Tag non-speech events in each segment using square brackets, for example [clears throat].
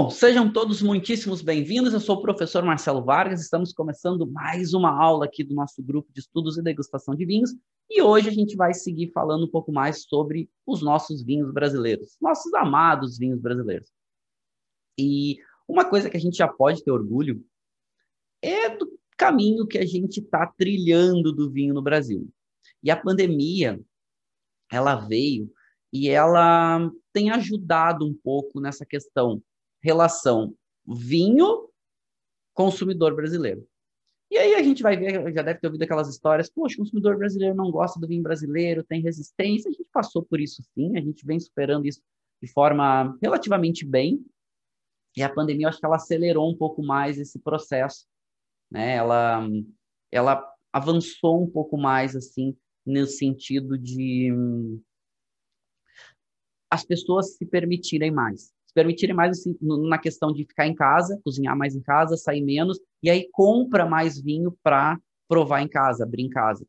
Bom, sejam todos muitíssimos bem-vindos. Eu sou o professor Marcelo Vargas. Estamos começando mais uma aula aqui do nosso grupo de estudos e degustação de vinhos. E hoje a gente vai seguir falando um pouco mais sobre os nossos vinhos brasileiros, nossos amados vinhos brasileiros. E uma coisa que a gente já pode ter orgulho é do caminho que a gente está trilhando do vinho no Brasil. E a pandemia, ela veio e ela tem ajudado um pouco nessa questão relação vinho consumidor brasileiro. E aí a gente vai ver, já deve ter ouvido aquelas histórias, poxa, o consumidor brasileiro não gosta do vinho brasileiro, tem resistência. A gente passou por isso sim, a gente vem superando isso de forma relativamente bem. E a pandemia, acho que ela acelerou um pouco mais esse processo, né? Ela, ela avançou um pouco mais, assim, no sentido de hum, as pessoas se permitirem mais permitirem mais assim, na questão de ficar em casa, cozinhar mais em casa, sair menos, e aí compra mais vinho para provar em casa, abrir em casa.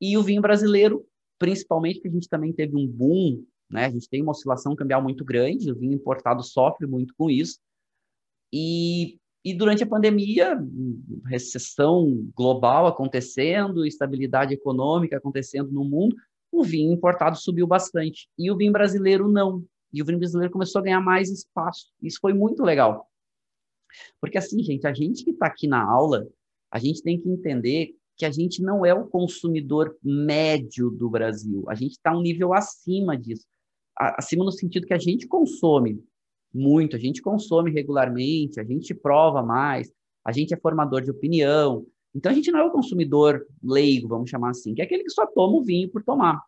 E o vinho brasileiro, principalmente que a gente também teve um boom, né? A gente tem uma oscilação cambial muito grande, o vinho importado sofre muito com isso. E, e durante a pandemia, recessão global acontecendo, estabilidade econômica acontecendo no mundo, o vinho importado subiu bastante. E o vinho brasileiro não. E o vinho brasileiro começou a ganhar mais espaço. Isso foi muito legal. Porque assim, gente, a gente que está aqui na aula, a gente tem que entender que a gente não é o consumidor médio do Brasil. A gente está um nível acima disso. Acima no sentido que a gente consome muito, a gente consome regularmente, a gente prova mais, a gente é formador de opinião. Então a gente não é o consumidor leigo, vamos chamar assim, que é aquele que só toma o vinho por tomar.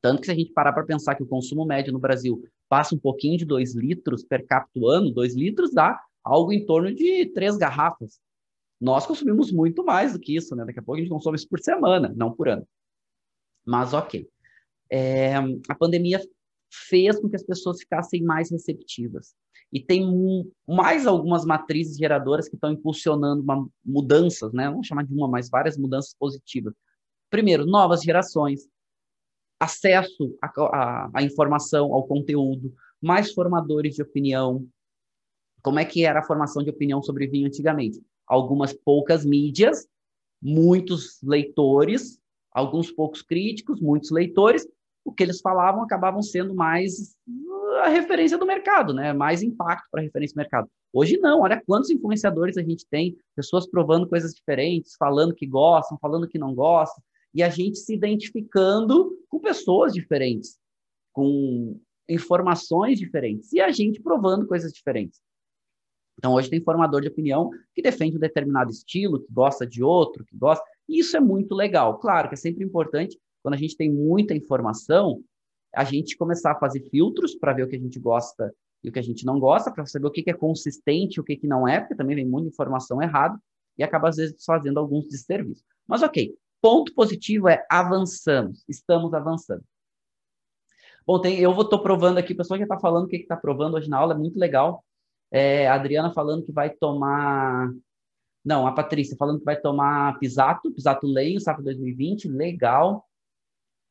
Tanto que se a gente parar para pensar que o consumo médio no Brasil passa um pouquinho de 2 litros per capita ano, 2 litros dá algo em torno de três garrafas. Nós consumimos muito mais do que isso, né? Daqui a pouco a gente consome isso por semana, não por ano. Mas ok. É, a pandemia fez com que as pessoas ficassem mais receptivas. E tem mais algumas matrizes geradoras que estão impulsionando uma, mudanças, né? Vamos chamar de uma, mas várias mudanças positivas. Primeiro, novas gerações acesso à, informação, ao conteúdo, mais formadores de opinião. Como é que era a formação de opinião sobre vinho antigamente? Algumas poucas mídias, muitos leitores, alguns poucos críticos, muitos leitores. O que eles falavam acabavam sendo mais a referência do mercado, né? Mais impacto para a referência do mercado. Hoje não, olha quantos influenciadores a gente tem, pessoas provando coisas diferentes, falando que gostam, falando que não gostam, e a gente se identificando com pessoas diferentes, com informações diferentes, e a gente provando coisas diferentes. Então, hoje tem formador de opinião que defende um determinado estilo, que gosta de outro, que gosta. E isso é muito legal. Claro que é sempre importante, quando a gente tem muita informação, a gente começar a fazer filtros para ver o que a gente gosta e o que a gente não gosta, para saber o que é consistente e o que não é, porque também vem muita informação errada e acaba, às vezes, fazendo alguns desserviços. Mas, ok, Ponto positivo é avançamos, estamos avançando. Bom, tem, eu estou provando aqui, o pessoal já está falando o que está provando hoje na aula, é muito legal. É, a Adriana falando que vai tomar. Não, a Patrícia falando que vai tomar Pisato, Pisato Leio, Safra 2020, legal.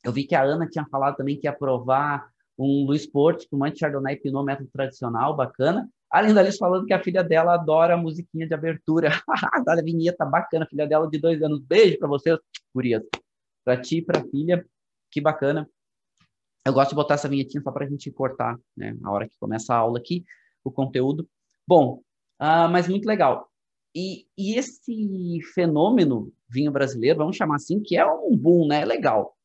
Eu vi que a Ana tinha falado também que ia provar um Luiz Porto, um Monte Chardonnay Pinot método tradicional, bacana. Além da falando que a filha dela adora a musiquinha de abertura. [laughs] adora a vinheta bacana, filha dela de dois anos. Beijo para vocês, gurias. Para ti para filha, que bacana. Eu gosto de botar essa vinhetinha só para a gente cortar, né? A hora que começa a aula aqui, o conteúdo. Bom, uh, mas muito legal. E, e, esse fenômeno vinho brasileiro, vamos chamar assim, que é um boom, né? É legal.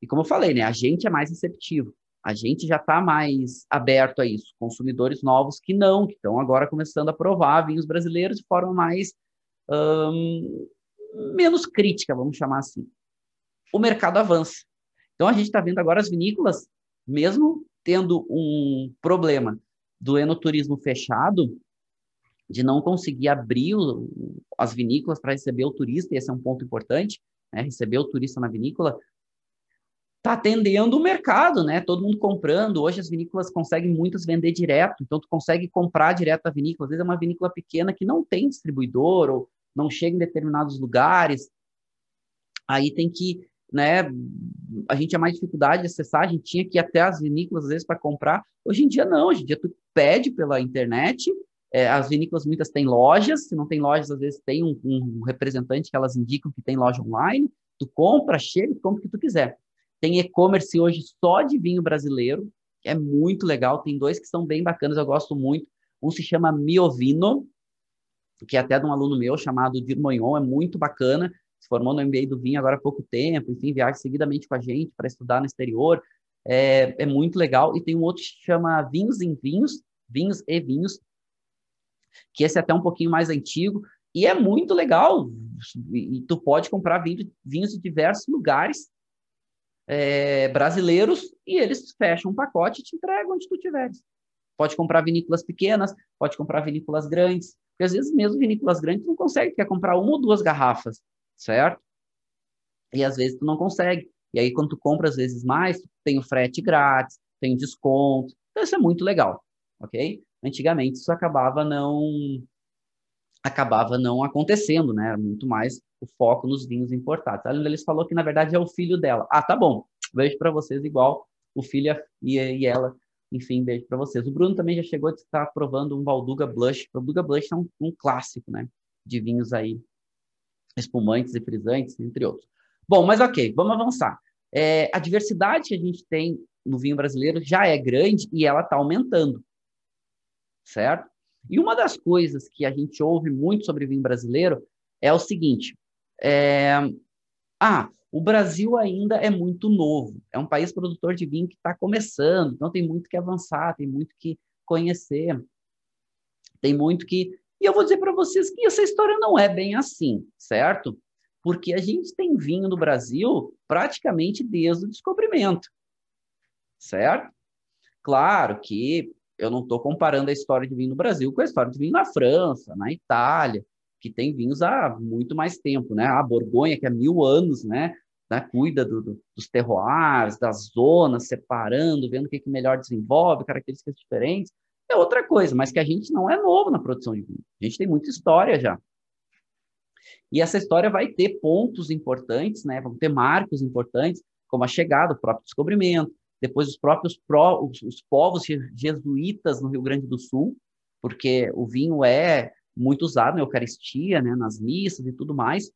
E como eu falei, né? A gente é mais receptivo a gente já está mais aberto a isso. Consumidores novos que não, que estão agora começando a provar vinhos brasileiros de forma mais, hum, menos crítica, vamos chamar assim. O mercado avança. Então a gente está vendo agora as vinícolas, mesmo tendo um problema do enoturismo fechado, de não conseguir abrir o, as vinícolas para receber o turista, esse é um ponto importante, né? receber o turista na vinícola, está atendendo o mercado, né? Todo mundo comprando. Hoje as vinícolas conseguem muitas vender direto, então tu consegue comprar direto da vinícola. Às vezes é uma vinícola pequena que não tem distribuidor ou não chega em determinados lugares. Aí tem que, né? A gente tinha mais dificuldade de acessar, a gente tinha que ir até as vinícolas às vezes para comprar. Hoje em dia não, hoje em dia tu pede pela internet. É, as vinícolas muitas têm lojas, se não tem lojas, às vezes tem um, um representante que elas indicam que tem loja online. Tu compra, chega e compra o que tu quiser. Tem e-commerce hoje só de vinho brasileiro, que é muito legal. Tem dois que são bem bacanas, eu gosto muito. Um se chama Miovino, que é até de um aluno meu chamado Dirmonhon, é muito bacana. Se formou no MBA do vinho agora há pouco tempo, enfim, viaja seguidamente com a gente para estudar no exterior. É, é muito legal. E tem um outro que se chama Vinhos em Vinhos, Vinhos e Vinhos, que esse é até um pouquinho mais antigo, e é muito legal. E tu pode comprar vinho, vinhos de diversos lugares é, brasileiros e eles fecham um pacote e te entregam onde tu tiveres. Pode comprar vinícolas pequenas, pode comprar vinícolas grandes, porque às vezes mesmo vinícolas grandes tu não consegue, quer comprar uma ou duas garrafas, certo? E às vezes tu não consegue. E aí quando tu compra às vezes mais, tem o frete grátis, tem desconto. Então isso é muito legal, ok? Antigamente isso acabava não acabava não acontecendo, né? Muito mais o foco nos vinhos importados. A eles falou que, na verdade, é o filho dela. Ah, tá bom. Beijo para vocês igual o filho e, e ela. Enfim, beijo para vocês. O Bruno também já chegou a estar provando um Valduga Blush. O Valduga Blush é um, um clássico, né? De vinhos aí, espumantes e frisantes, entre outros. Bom, mas ok, vamos avançar. É, a diversidade que a gente tem no vinho brasileiro já é grande e ela está aumentando, certo? E uma das coisas que a gente ouve muito sobre vinho brasileiro é o seguinte: é... Ah, o Brasil ainda é muito novo, é um país produtor de vinho que está começando, então tem muito que avançar, tem muito que conhecer, tem muito que. E eu vou dizer para vocês que essa história não é bem assim, certo? Porque a gente tem vinho no Brasil praticamente desde o descobrimento, certo? Claro que eu não estou comparando a história de vinho no Brasil com a história de vinho na França, na Itália, que tem vinhos há muito mais tempo, né? A Borgonha, que há mil anos, né? né? Cuida do, do, dos terroirs, das zonas, separando, vendo o que, que melhor desenvolve, características diferentes. É outra coisa, mas que a gente não é novo na produção de vinho. A gente tem muita história já. E essa história vai ter pontos importantes, né? Vão ter marcos importantes, como a chegada, o próprio descobrimento, depois os próprios pró, os, os povos jesuítas no Rio Grande do Sul, porque o vinho é muito usado na Eucaristia, né, nas missas e tudo mais.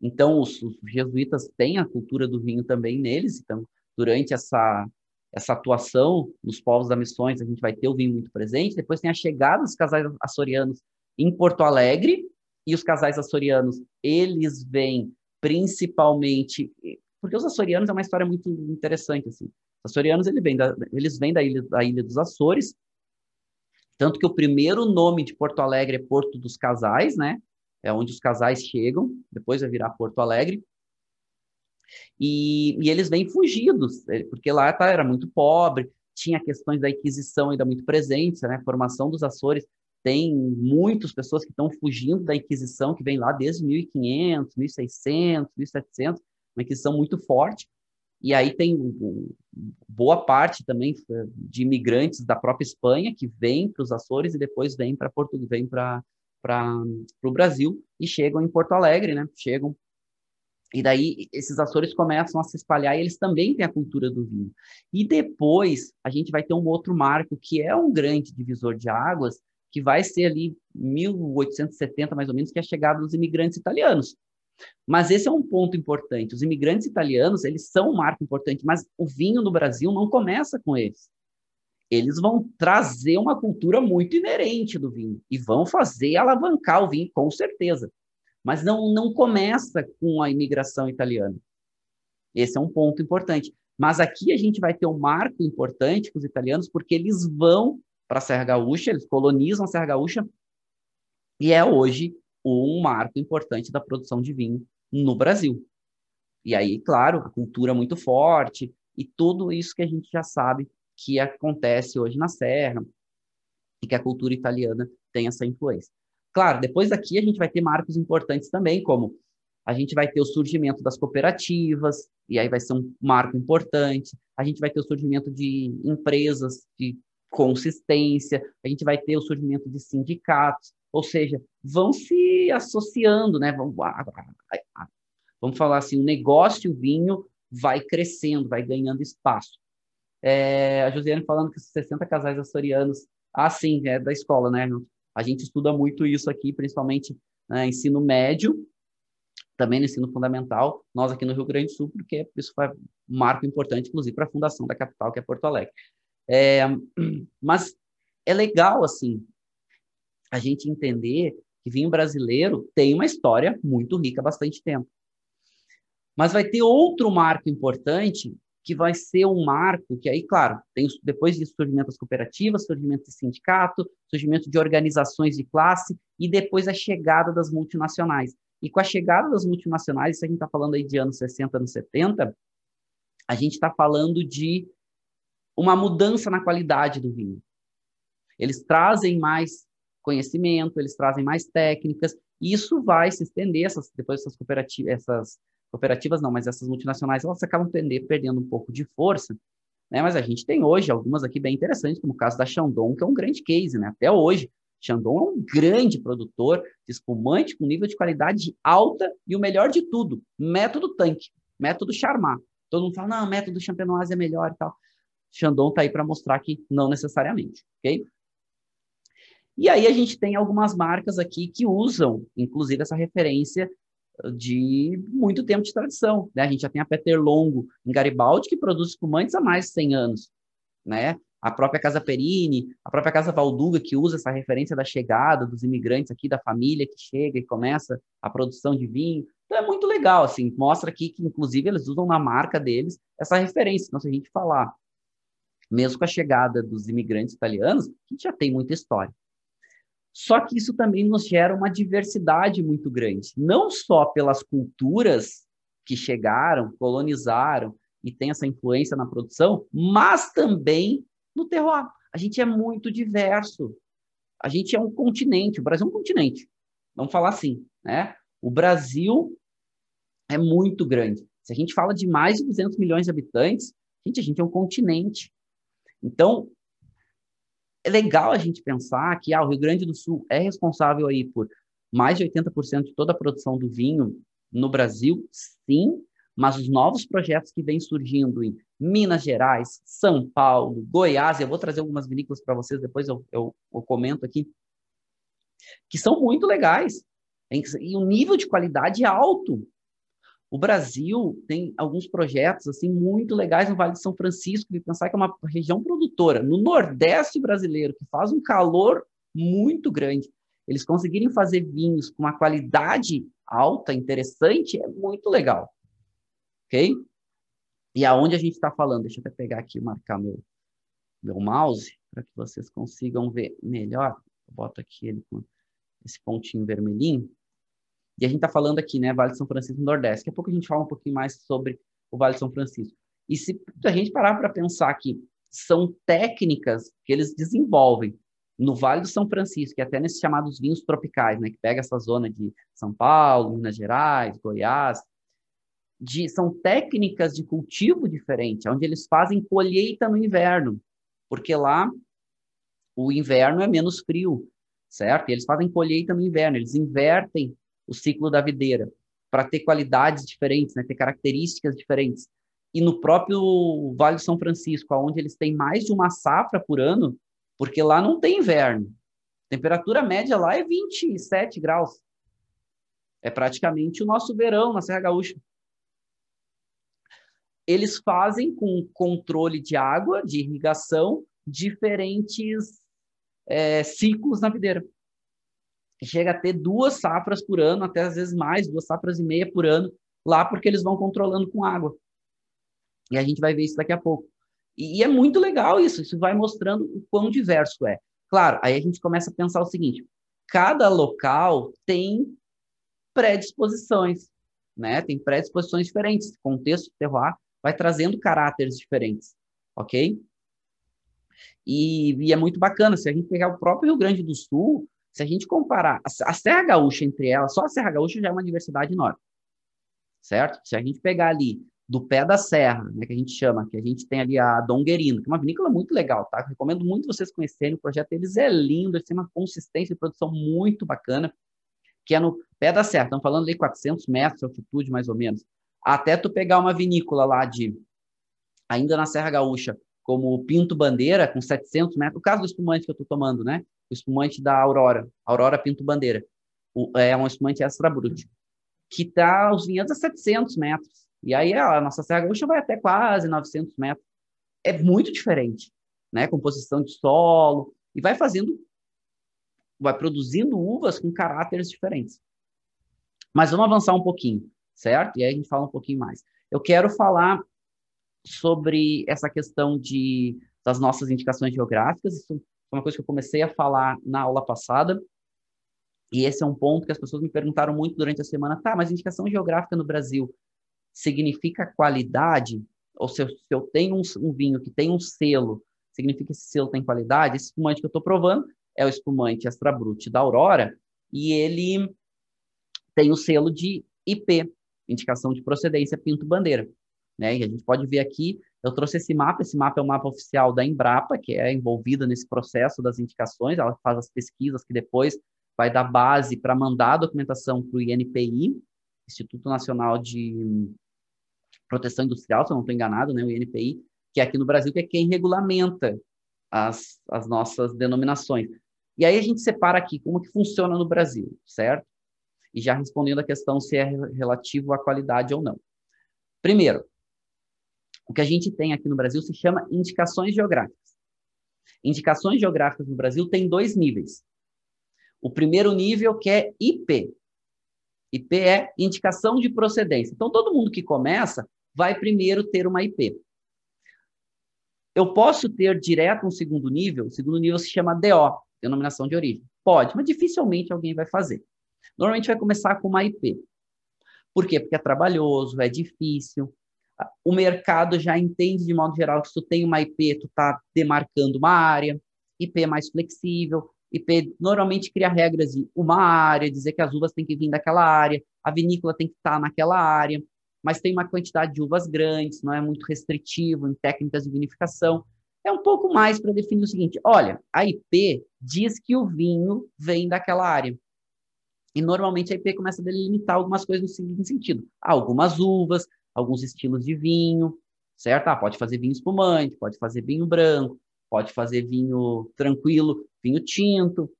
Então, os, os, jesuítas têm a cultura do vinho também neles. Então, durante essa, essa atuação nos povos das missões, a gente vai ter o vinho muito presente. Depois tem a chegada dos casais açorianos em Porto Alegre. E os casais açorianos, eles vêm principalmente... Porque os açorianos é uma história muito interessante, assim. Os açorianos, eles vêm da, eles vêm da ilha, da ilha dos Açores, tanto que o primeiro nome de Porto Alegre é Porto dos Casais, né? É onde os casais chegam, depois vai virar Porto Alegre. E, e eles vêm fugidos, é, porque lá tá, era muito pobre, tinha questões da Inquisição ainda muito presentes, né? Formação dos Açores tem muitas pessoas que estão fugindo da Inquisição, que vem lá desde 1500, 1600, 1700, uma Inquisição muito forte. E aí tem boa parte também eh, de imigrantes da própria Espanha que vêm para os Açores e depois vêm para Portugal, vêm para o Brasil e chegam em Porto Alegre, né? Chegam e daí esses Açores começam a se espalhar e eles também têm a cultura do vinho. E depois a gente vai ter um outro marco que é um grande divisor de águas, que vai ser ali 1870 mais ou menos, que é a chegada dos imigrantes italianos. Mas esse é um ponto importante. Os imigrantes italianos, eles são um marco importante, mas o vinho no Brasil não começa com eles. Eles vão trazer uma cultura muito inerente do vinho e vão fazer alavancar o vinho, com certeza. Mas não, não começa com a imigração italiana. Esse é um ponto importante. Mas aqui a gente vai ter um marco importante com os italianos, porque eles vão para a Serra Gaúcha, eles colonizam a Serra Gaúcha, e é hoje um marco importante da produção de vinho no Brasil. E aí, claro, a cultura muito forte e tudo isso que a gente já sabe que acontece hoje na Serra e que a cultura italiana tem essa influência. Claro, depois daqui a gente vai ter marcos importantes também, como a gente vai ter o surgimento das cooperativas, e aí vai ser um marco importante. A gente vai ter o surgimento de empresas de consistência, a gente vai ter o surgimento de sindicatos, ou seja, vão se associando, né? Vão, vamos falar assim, o negócio vinho vai crescendo, vai ganhando espaço. É, a Josiane falando que 60 casais açorianos, ah, sim, é da escola, né? A gente estuda muito isso aqui, principalmente né, ensino médio, também no ensino fundamental, nós aqui no Rio Grande do Sul, porque isso foi um marco importante, inclusive, para a fundação da capital, que é Porto Alegre. É, [clears throat] mas é legal, assim, a gente entender que vinho brasileiro tem uma história muito rica há bastante tempo. Mas vai ter outro marco importante, que vai ser um marco que aí, claro, tem depois de surgimento das cooperativas, surgimento de sindicato, surgimento de organizações de classe e depois a chegada das multinacionais. E com a chegada das multinacionais, se a gente está falando aí de anos 60, anos 70, a gente está falando de uma mudança na qualidade do vinho. Eles trazem mais conhecimento, eles trazem mais técnicas, e isso vai se estender, essas, depois essas cooperativas, essas cooperativas não, mas essas multinacionais, elas acabam perdendo, perdendo um pouco de força, né? Mas a gente tem hoje algumas aqui bem interessantes, como o caso da Chandon, que é um grande case, né? Até hoje, Chandon é um grande produtor de espumante com nível de qualidade alta e o melhor de tudo, método tanque, método Charmat. Todo mundo fala, não, método Champenoise é melhor e tal. Chandon está aí para mostrar que não necessariamente, ok? E aí a gente tem algumas marcas aqui que usam, inclusive, essa referência de muito tempo de tradição. Né? A gente já tem a Peter Longo em Garibaldi, que produz espumantes há mais de 100 anos. Né? A própria Casa Perini, a própria Casa Valduga, que usa essa referência da chegada dos imigrantes aqui, da família que chega e começa a produção de vinho. Então é muito legal, assim, mostra aqui que, inclusive, eles usam na marca deles essa referência. Então, se a gente falar, mesmo com a chegada dos imigrantes italianos, a gente já tem muita história. Só que isso também nos gera uma diversidade muito grande, não só pelas culturas que chegaram, colonizaram e tem essa influência na produção, mas também no terroir. A gente é muito diverso. A gente é um continente, o Brasil é um continente. Vamos falar assim, né? O Brasil é muito grande. Se a gente fala de mais de 200 milhões de habitantes, gente, a gente é um continente. Então, é legal a gente pensar que ah, o Rio Grande do Sul é responsável aí por mais de 80% de toda a produção do vinho no Brasil, sim, mas os novos projetos que vêm surgindo em Minas Gerais, São Paulo, Goiás, eu vou trazer algumas vinícolas para vocês, depois eu, eu, eu, comento aqui, que são muito legais, e o nível de qualidade é alto. O Brasil tem alguns projetos assim muito legais no Vale de São Francisco, de pensar que é uma região produtora no Nordeste brasileiro que faz um calor muito grande. Eles conseguirem fazer vinhos com uma qualidade alta, interessante, é muito legal. Ok? E aonde a gente está falando? Deixa eu até pegar aqui, marcar meu, meu mouse, para que vocês consigam ver melhor. Eu boto aqui ele com esse pontinho vermelhinho. E a gente está falando aqui, né, Vale de São Francisco Nordeste. Daqui a pouco a gente fala um pouquinho mais sobre o Vale de São Francisco. E se a gente parar para pensar que são técnicas que eles desenvolvem no Vale do São Francisco, e até nesses chamados vinhos tropicais, né, que pega essa zona de São Paulo, Minas Gerais, Goiás, de, são técnicas de cultivo diferente, onde eles fazem colheita no inverno, porque lá o inverno é menos frio, certo? E eles fazem colheita no inverno, eles invertem o ciclo da videira, para ter qualidades diferentes, né, ter características diferentes. E no próprio Vale do São Francisco, onde eles têm mais de uma safra por ano, porque lá não tem inverno. A temperatura média lá é 27 graus. É praticamente o nosso verão na Serra Gaúcha. Eles fazem com controle de água, de irrigação, diferentes é, ciclos na videira chega a ter duas safras por ano, até às vezes mais, duas safras e meia por ano, lá porque eles vão controlando com água. E a gente vai ver isso daqui a pouco. E, e é muito legal isso, isso vai mostrando o quão diverso é. Claro, aí a gente começa a pensar o seguinte: cada local tem predisposições, né? Tem predisposições diferentes. Contexto terroir vai trazendo caráteres diferentes, ok? E, e, é muito bacana, se a gente pegar o próprio Rio Grande do Sul, se a gente comparar a, Serra Gaúcha entre elas, só a Serra Gaúcha já é uma diversidade enorme, certo? Se a gente pegar ali do pé da serra, né, que a gente chama, que a gente tem ali a Donguerino, que é uma vinícola muito legal, tá? recomendo muito vocês conhecerem, o projeto deles é lindo, eles têm uma consistência de produção muito bacana, que é no pé da serra, estamos falando de 400 metros de altitude, mais ou menos, até tu pegar uma vinícola lá de, ainda na Serra Gaúcha, como o Pinto Bandeira, com 700 metros, o caso do espumante que eu estou tomando, né? O espumante da Aurora, Aurora Pinto Bandeira, o, é um espumante extra brute, que está os vinhedos a 700 metros, e aí a nossa Serra Gaúcha vai até quase 900 metros. É muito diferente, né? Composição de solo e vai fazendo, vai produzindo uvas com caráteres diferentes. Mas vamos avançar um pouquinho, certo? E aí a gente fala um pouquinho mais. Eu quero falar sobre essa questão de das nossas indicações geográficas. Isso foi uma coisa que eu comecei a falar na aula passada. E esse é um ponto que as pessoas me perguntaram muito durante a semana. Tá, mas indicação geográfica no Brasil significa qualidade, ou se eu, se eu tenho um, um, vinho que tem um selo, significa que esse selo tem qualidade, esse espumante que eu estou provando é o espumante Extra Brut da Aurora, e ele tem o selo de IP, indicação de procedência Pinto Bandeira. Né? E a gente pode ver aqui, eu trouxe esse mapa, esse mapa é o mapa oficial da Embrapa, que é envolvida nesse processo das indicações, ela faz as pesquisas que depois vai dar base para mandar a documentação para o INPI, Instituto Nacional de Proteção Industrial, se eu não estou enganado, né, o INPI, que é aqui no Brasil, que é quem regulamenta as, as nossas denominações. E aí a gente separa aqui como que funciona no Brasil, certo? E já respondendo a questão se é relativo à qualidade ou não. Primeiro, o que a gente tem aqui no Brasil se chama indicações geográficas. Indicações geográficas no Brasil tem dois níveis. O primeiro nível que é IP. IP é indicação de procedência. Então, todo mundo que começa vai primeiro ter uma IP. Eu posso ter direto um segundo nível, o segundo nível se chama DO, denominação de origem. Pode, mas dificilmente alguém vai fazer. Normalmente vai começar com uma IP. Por quê? Porque é trabalhoso, é difícil. O mercado já entende, de modo geral, que se tu tem uma IP, tu está demarcando uma área. IP é mais flexível. IP normalmente cria regras de uma área, dizer que as uvas têm que vir daquela área, a vinícola tem que estar naquela área mas tem uma quantidade de uvas grandes, não é muito restritivo em técnicas de vinificação. É um pouco mais para definir o seguinte: olha, a IP diz que o vinho vem daquela área. E normalmente a IP começa a delimitar algumas coisas no seguinte sentido: algumas uvas, alguns estilos de vinho, certo? Ah, pode fazer vinho espumante, pode fazer vinho branco, pode fazer vinho tranquilo, vinho tinto,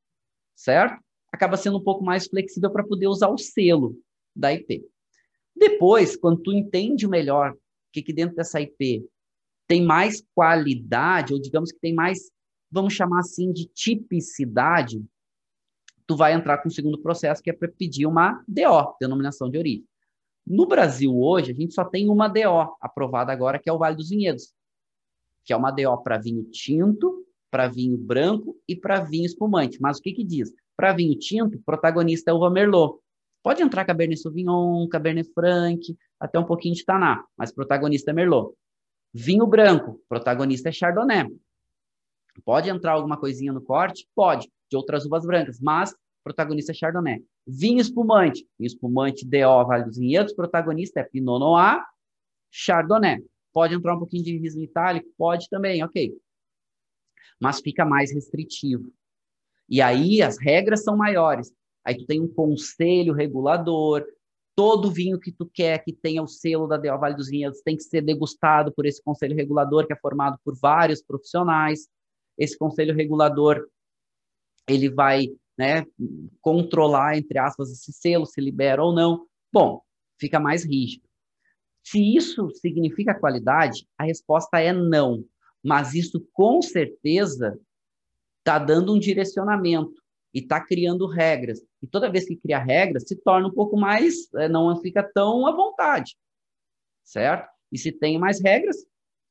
certo? Acaba sendo um pouco mais flexível para poder usar o selo da IP. Depois, quando tu entende melhor o que, que dentro dessa IP tem mais qualidade, ou digamos que tem mais, vamos chamar assim, de tipicidade, tu vai entrar com o segundo processo, que é para pedir uma DO, denominação de origem. No Brasil, hoje, a gente só tem uma DO aprovada agora, que é o Vale dos Vinhedos, que é uma DO para vinho tinto, para vinho branco e para vinho espumante. Mas o que, que diz? Para vinho tinto, protagonista é uva Merlot. Pode entrar Cabernet Sauvignon, Cabernet Franc, até um pouquinho de Taná, mas protagonista é Merlot. Vinho branco, protagonista é Chardonnay. Pode entrar alguma coisinha no corte? Pode, de outras uvas brancas, mas protagonista é Chardonnay. Vinho espumante, vinho espumante DO Vale dos Vinhedos, protagonista é Pinot Noir, Chardonnay. Pode entrar um pouquinho de Riesling itálico? Pode também, ok. Mas fica mais restritivo. E aí as regras são maiores aí tu tem um conselho regulador, todo vinho que tu quer que tenha o selo da Del Vale dos Vinhedos tem que ser degustado por esse conselho regulador que é formado por vários profissionais. Esse conselho regulador ele vai né, controlar, entre aspas, esse selo, se libera ou não. Bom, fica mais rígido. Se isso significa qualidade, a resposta é não. Mas isso, com certeza, está dando um direcionamento e está criando regras. E toda vez que cria regras, se torna um pouco mais, é, não fica tão à vontade, certo? E se tem mais regras,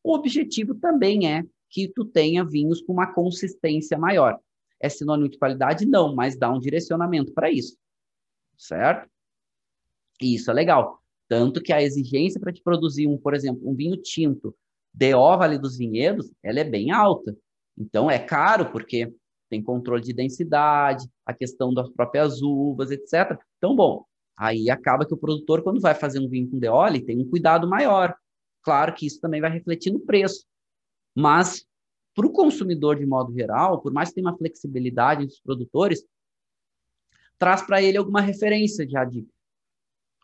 o objetivo também é que tu tenha vinhos com uma consistência maior. É sinônimo de qualidade? Não, mas dá um direcionamento para isso, certo? E isso é legal. Tanto que a exigência para te produzir um, por exemplo, um vinho tinto DO Vale dos Vinhedos, ela é bem alta. Então é caro porque tem controle de densidade, a questão das próprias uvas, etc. Então, bom, aí acaba que o produtor, quando vai fazer um vinho com DO, ele tem um cuidado maior. Claro que isso também vai refletir no preço. Mas, para o consumidor, de modo geral, por mais que tenha uma flexibilidade dos produtores, traz para ele alguma referência já de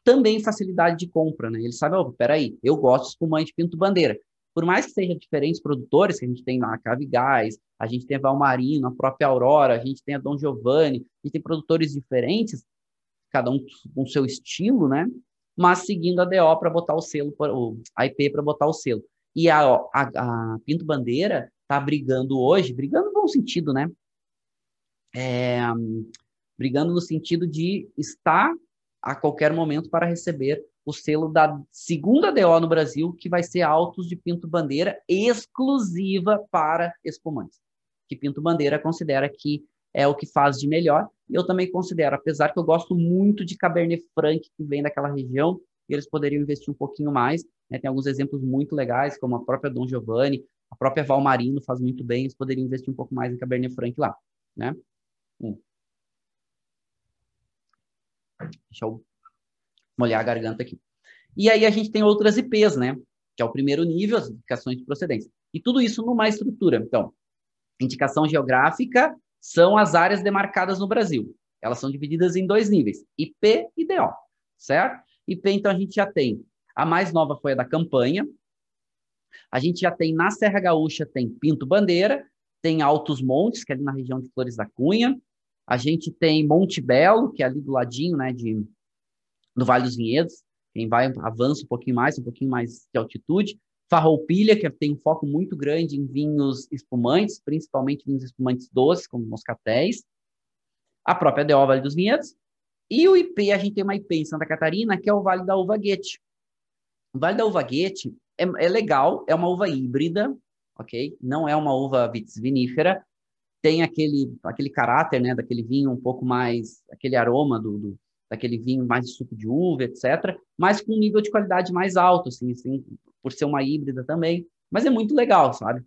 também facilidade de compra, né? Ele sabe, oh, peraí, eu gosto de espumante Pinto Bandeira. Por mais que sejam diferentes produtores, que a gente tem na Cave Gás, a gente tem a Valmarino, a própria Aurora, a gente tem a Dom Giovanni, a gente tem produtores diferentes, cada um com seu estilo, né? Mas seguindo a DO para botar o selo, a IP para botar o selo. E a, a, a Pinto Bandeira está brigando hoje, brigando no bom sentido, né? É, brigando no sentido de estar a qualquer momento para receber o selo da segunda DO no Brasil, que vai ser Altos de Pinto Bandeira, exclusiva para espumantes. Que Pinto Bandeira considera que é o que faz de melhor. Eu também considero, apesar que eu gosto muito de Cabernet Franc, que vem daquela região, eles poderiam investir um pouquinho mais. Né? Tem alguns exemplos muito legais, como a própria Dom Giovanni, a própria Valmarino faz muito bem, eles poderiam investir um pouco mais em Cabernet Franc lá. Né? Hum. Deixa eu molhar a garganta aqui. E aí a gente tem outras IPs, né? Que é o primeiro nível, as indicações de procedência. E tudo isso numa estrutura. Então, indicação geográfica são as áreas demarcadas no Brasil. Elas são divididas em dois níveis, IP e DO, certo? IP, então, a gente já tem. A mais nova foi a da campanha. A gente já tem na Serra Gaúcha, tem Pinto Bandeira, tem Altos Montes, que é ali na região de Flores da Cunha. A gente tem Monte Belo, que é ali do ladinho, né, de, do Vale dos Vinhedos. Quem vai avança um pouquinho mais, um pouquinho mais de altitude. Farroupilha, que tem um foco muito grande em vinhos espumantes, principalmente vinhos espumantes doces, como moscatéis. A própria DO Vale dos Vinhedos. E o IP, a gente tem uma IP em Santa Catarina, que é o Vale da Uva Guete. O Vale da Uva Guete é, é legal, é uma uva híbrida, ok? Não é uma uva vitis vinífera, tem aquele, aquele caráter, né, daquele vinho um pouco mais, aquele aroma do, do daquele vinho mais suco de uva, etc., mas com um nível de qualidade mais alto, assim, assim, por ser uma híbrida também. Mas é muito legal, sabe?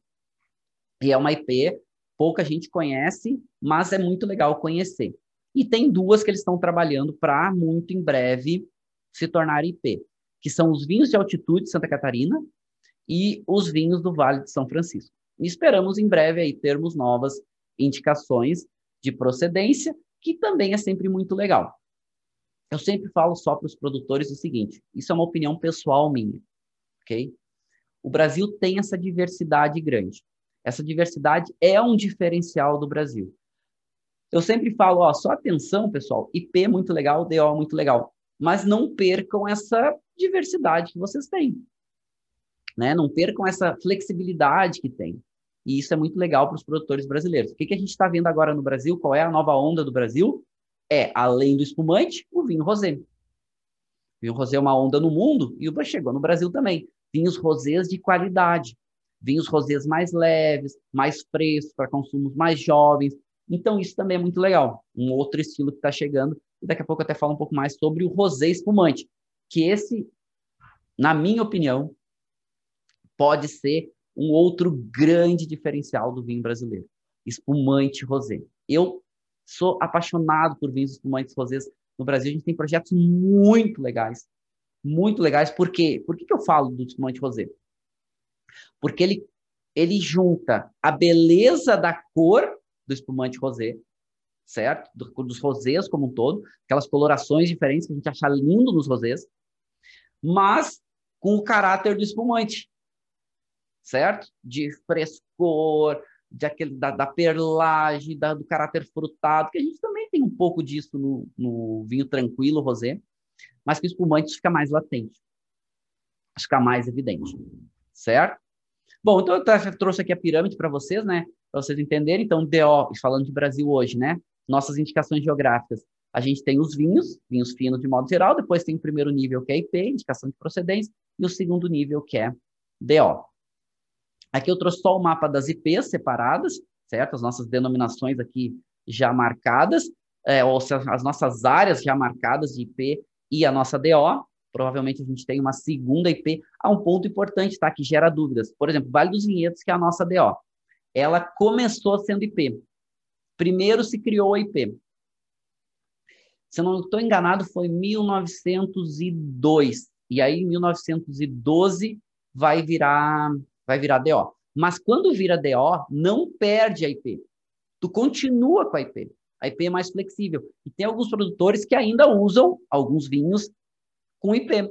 E é uma IP, pouca gente conhece, mas é muito legal conhecer. E tem duas que eles estão trabalhando para muito em breve se tornar IP, que são os vinhos de altitude de Santa Catarina e os vinhos do Vale de São Francisco. E esperamos em breve aí termos novas indicações de procedência, que também é sempre muito legal. Eu sempre falo só para os produtores o seguinte: isso é uma opinião pessoal minha, ok? O Brasil tem essa diversidade grande. Essa diversidade é um diferencial do Brasil. Eu sempre falo, ó, só atenção, pessoal, IP é muito legal, DO é muito legal, mas não percam essa diversidade que vocês têm. Né? Não percam essa flexibilidade que tem. E isso é muito legal para os produtores brasileiros. O que, que a gente está vendo agora no Brasil? Qual é a nova onda do Brasil? É, além do espumante, o vinho rosé. O vinho rosé é uma onda no mundo e o chegou no Brasil também. Vinhos rosés de qualidade. Vinhos rosés mais leves, mais frescos, para consumos mais jovens. Então, isso também é muito legal. Um outro estilo que está chegando. Daqui a pouco eu até falo um pouco mais sobre o rosé espumante. Que esse, na minha opinião, pode ser um outro grande diferencial do vinho brasileiro. Espumante rosé. Eu sou apaixonado por vinhos espumantes rosés no Brasil. A gente tem projetos muito legais. Muito legais. Por quê? Por que, que eu falo do espumante rosé? Porque ele, ele junta a beleza da cor do espumante rosé, certo? Do, dos rosés como um todo, aquelas colorações diferentes que a gente acha lindo nos rosés, mas com o caráter do espumante certo? De frescor, de aquele, da, da perlagem, da, do caráter frutado, que a gente também tem um pouco disso no, no vinho tranquilo, rosé, mas que o espumante fica mais latente, fica mais evidente, certo? Bom, então eu trouxe aqui a pirâmide para vocês, né? Para vocês entenderem. Então, DO, falando de Brasil hoje, né? Nossas indicações geográficas. A gente tem os vinhos, vinhos finos de modo geral, depois tem o primeiro nível, que é IP, indicação de procedência, e o segundo nível, que é DO. Aqui eu trouxe só o mapa das IPs separadas, certo? As nossas denominações aqui já marcadas, é, ou seja, as nossas áreas já marcadas de IP e a nossa DO. Provavelmente a gente tem uma segunda IP. Há um ponto importante, tá? Que gera dúvidas. Por exemplo, Vale dos Vinhedos, que é a nossa DO. Ela começou sendo IP. Primeiro se criou a IP. Se eu não estou enganado, foi 1902. E aí, em 1912, vai virar, vai virar DO. Mas quando vira DO, não perde a IP. Tu continua com a IP. A IP é mais flexível. E tem alguns produtores que ainda usam alguns vinhos com IP.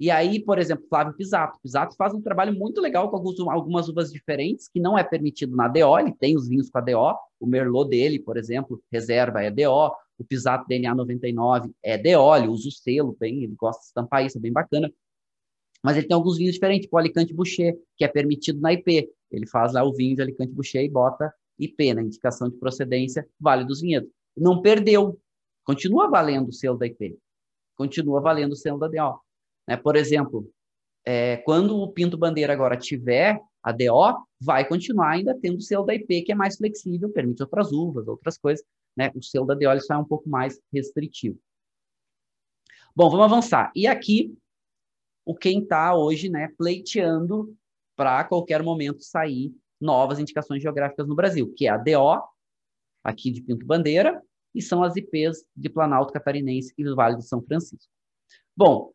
E aí, por exemplo, Flávio Pisato. Pisato faz um trabalho muito legal com alguns, algumas uvas diferentes, que não é permitido na DO. Ele tem os vinhos com a DO. O Merlot dele, por exemplo, reserva é DO. O Pisato DNA 99 é DO. Ele usa o selo bem, ele gosta de estampar isso, é bem bacana. Mas ele tem alguns vinhos diferentes, tipo o Alicante Boucher, que é permitido na IP. Ele faz lá o vinho de Alicante Boucher e bota IP, na indicação de procedência, Vale dos Vinhedos. Não perdeu. Continua valendo o selo da IP. Continua valendo o selo da DO. Né? Por exemplo, é, quando o Pinto Bandeira agora tiver a DO, vai continuar ainda tendo o selo da IP, que é mais flexível, permite outras uvas, outras coisas. Né? O selo da DO só é um pouco mais restritivo. Bom, vamos avançar. E aqui o quem está hoje né, pleiteando para qualquer momento sair novas indicações geográficas no Brasil, que é a DO, aqui de Pinto Bandeira, e são as IPs de Planalto Catarinense e do Vale do São Francisco. Bom,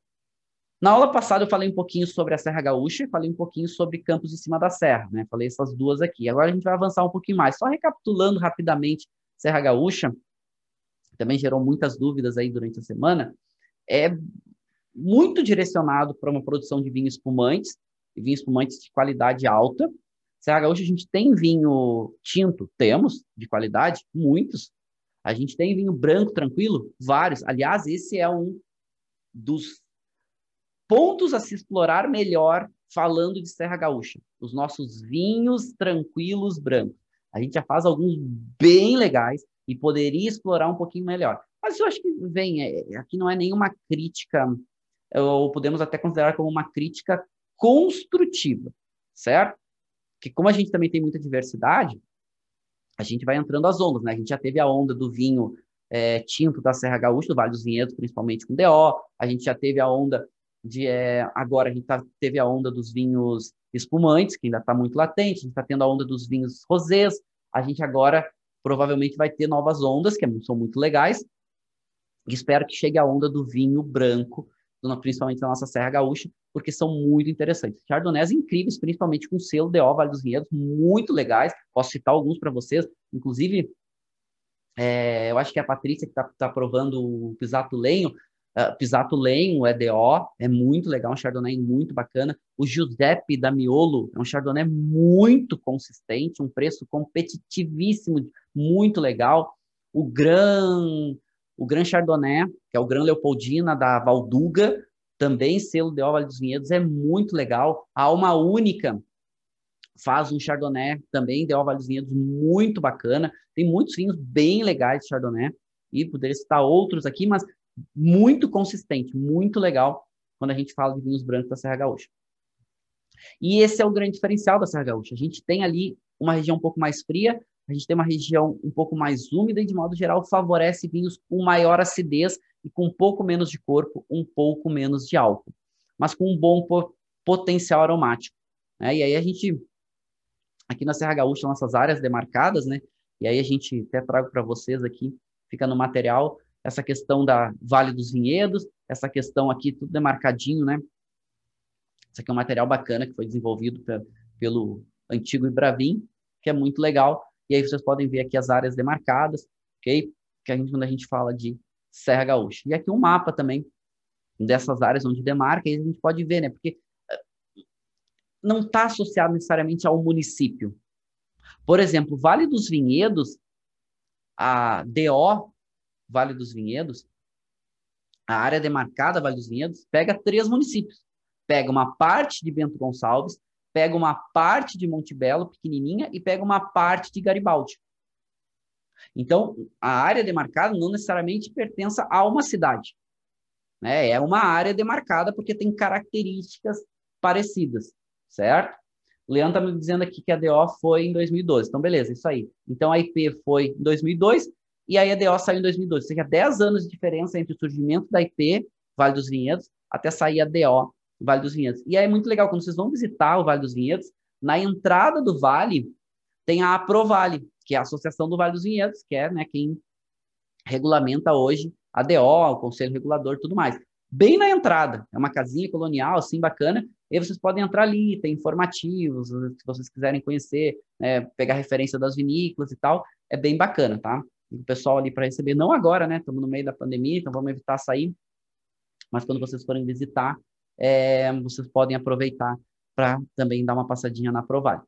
na aula passada eu falei um pouquinho sobre a Serra Gaúcha falei um pouquinho sobre Campos de Cima da Serra, né? Falei essas duas aqui. Agora a gente vai avançar um pouquinho mais. Só recapitulando rapidamente, Serra Gaúcha também gerou muitas dúvidas aí durante a semana. É muito direcionado para uma produção de vinhos espumantes, vinhos espumantes de qualidade alta. Serra Gaúcha, a gente tem vinho tinto? Temos, de qualidade, muitos. A gente tem vinho branco tranquilo? Vários. Aliás, esse é um dos pontos a se explorar melhor falando de Serra Gaúcha. Os nossos vinhos tranquilos brancos. A gente já faz alguns bem legais e poderia explorar um pouquinho melhor. Mas eu acho que, vem, é, aqui não é nenhuma crítica ou podemos até considerar como uma crítica construtiva, certo? Que como a gente também tem muita diversidade, a gente vai entrando as ondas, né? A gente já teve a onda do vinho é, tinto da Serra Gaúcha, do Vale dos Vinhedos, principalmente com DO, a gente já teve a onda de, é, agora a gente tá, teve a onda dos vinhos espumantes, que ainda está muito latente, a gente está tendo a onda dos vinhos rosés, a gente agora provavelmente vai ter novas ondas, que são muito legais, e espero que chegue a onda do vinho branco, principalmente da nossa Serra Gaúcha, porque são muito interessantes. Chardonnays incríveis, principalmente com selo DO Vale dos Vinhedos, muito legais. Posso citar alguns para vocês, inclusive, é, eu acho que é a Patrícia que está tá provando o Pisato Lenho, Uh, Pisato Lenho é é muito legal, um Chardonnay muito bacana. O Giuseppe da Miolo é um Chardonnay muito consistente, um preço competitivíssimo, muito legal. O Gran o Gran Chardonnay, que é o Gran Leopoldina da Valduga, também selo de Vale dos Vinhedos, é muito legal. A Alma Única faz um Chardonnay também de Vale dos Vinhedos muito bacana. Tem muitos vinhos bem legais de Chardonnay e poderia citar outros aqui, mas muito consistente, muito legal quando a gente fala de vinhos brancos da Serra Gaúcha. E esse é o grande diferencial da Serra Gaúcha. A gente tem ali uma região um pouco mais fria, a gente tem uma região um pouco mais úmida e, de modo geral, favorece vinhos com maior acidez e com um pouco menos de corpo, um pouco menos de álcool, mas com um bom potencial aromático. Né? E aí a gente, aqui na Serra Gaúcha, nossas áreas demarcadas, né? E aí a gente até trago para vocês aqui, fica no material, essa questão da Vale dos Vinhedos, essa questão aqui, tudo demarcadinho, né? Isso aqui é um material bacana que foi desenvolvido pelo antigo Ibravin, que é muito legal. E aí vocês podem ver aqui as áreas demarcadas, ok? Que a gente, quando a gente fala de Serra Gaúcha. E aqui um mapa também dessas áreas onde demarca, e a gente pode ver, né? Porque eh, não está associado necessariamente ao município. Por exemplo, Vale dos Vinhedos, a DO Vale dos Vinhedos, a área demarcada Vale dos Vinhedos, pega três municípios. Pega uma parte de Bento Gonçalves, pega uma parte de Montebello, pequenininha, e pega uma parte de Garibaldi. Então, a área demarcada não necessariamente pertence a uma cidade. Né? É uma área demarcada porque tem características parecidas, certo? Leandro está me dizendo aqui que a DO foi em 2012. Então, beleza, isso aí. Então, a IP foi em 2002 e a DO saiu em 2012. Ou seja, 10 anos de diferença entre o surgimento da IP, Vale dos Vinhedos, até sair a DO, Vale dos Vinhedos. E é muito legal, quando vocês vão visitar o Vale dos Vinhedos, na entrada do vale tem a Aprovale, que é a Associação do Vale dos Vinhedos, que é né, quem regulamenta hoje a DO, o Conselho Regulador e tudo mais. Bem na entrada, é uma casinha colonial, assim, bacana, e vocês podem entrar ali, tem informativos, se vocês quiserem conhecer, né, pegar referência das vinícolas e tal, é bem bacana, tá? O pessoal ali para receber, não agora, né? Estamos no meio da pandemia, então vamos evitar sair, mas quando vocês forem visitar, é, vocês podem aproveitar para também dar uma passadinha na Provale.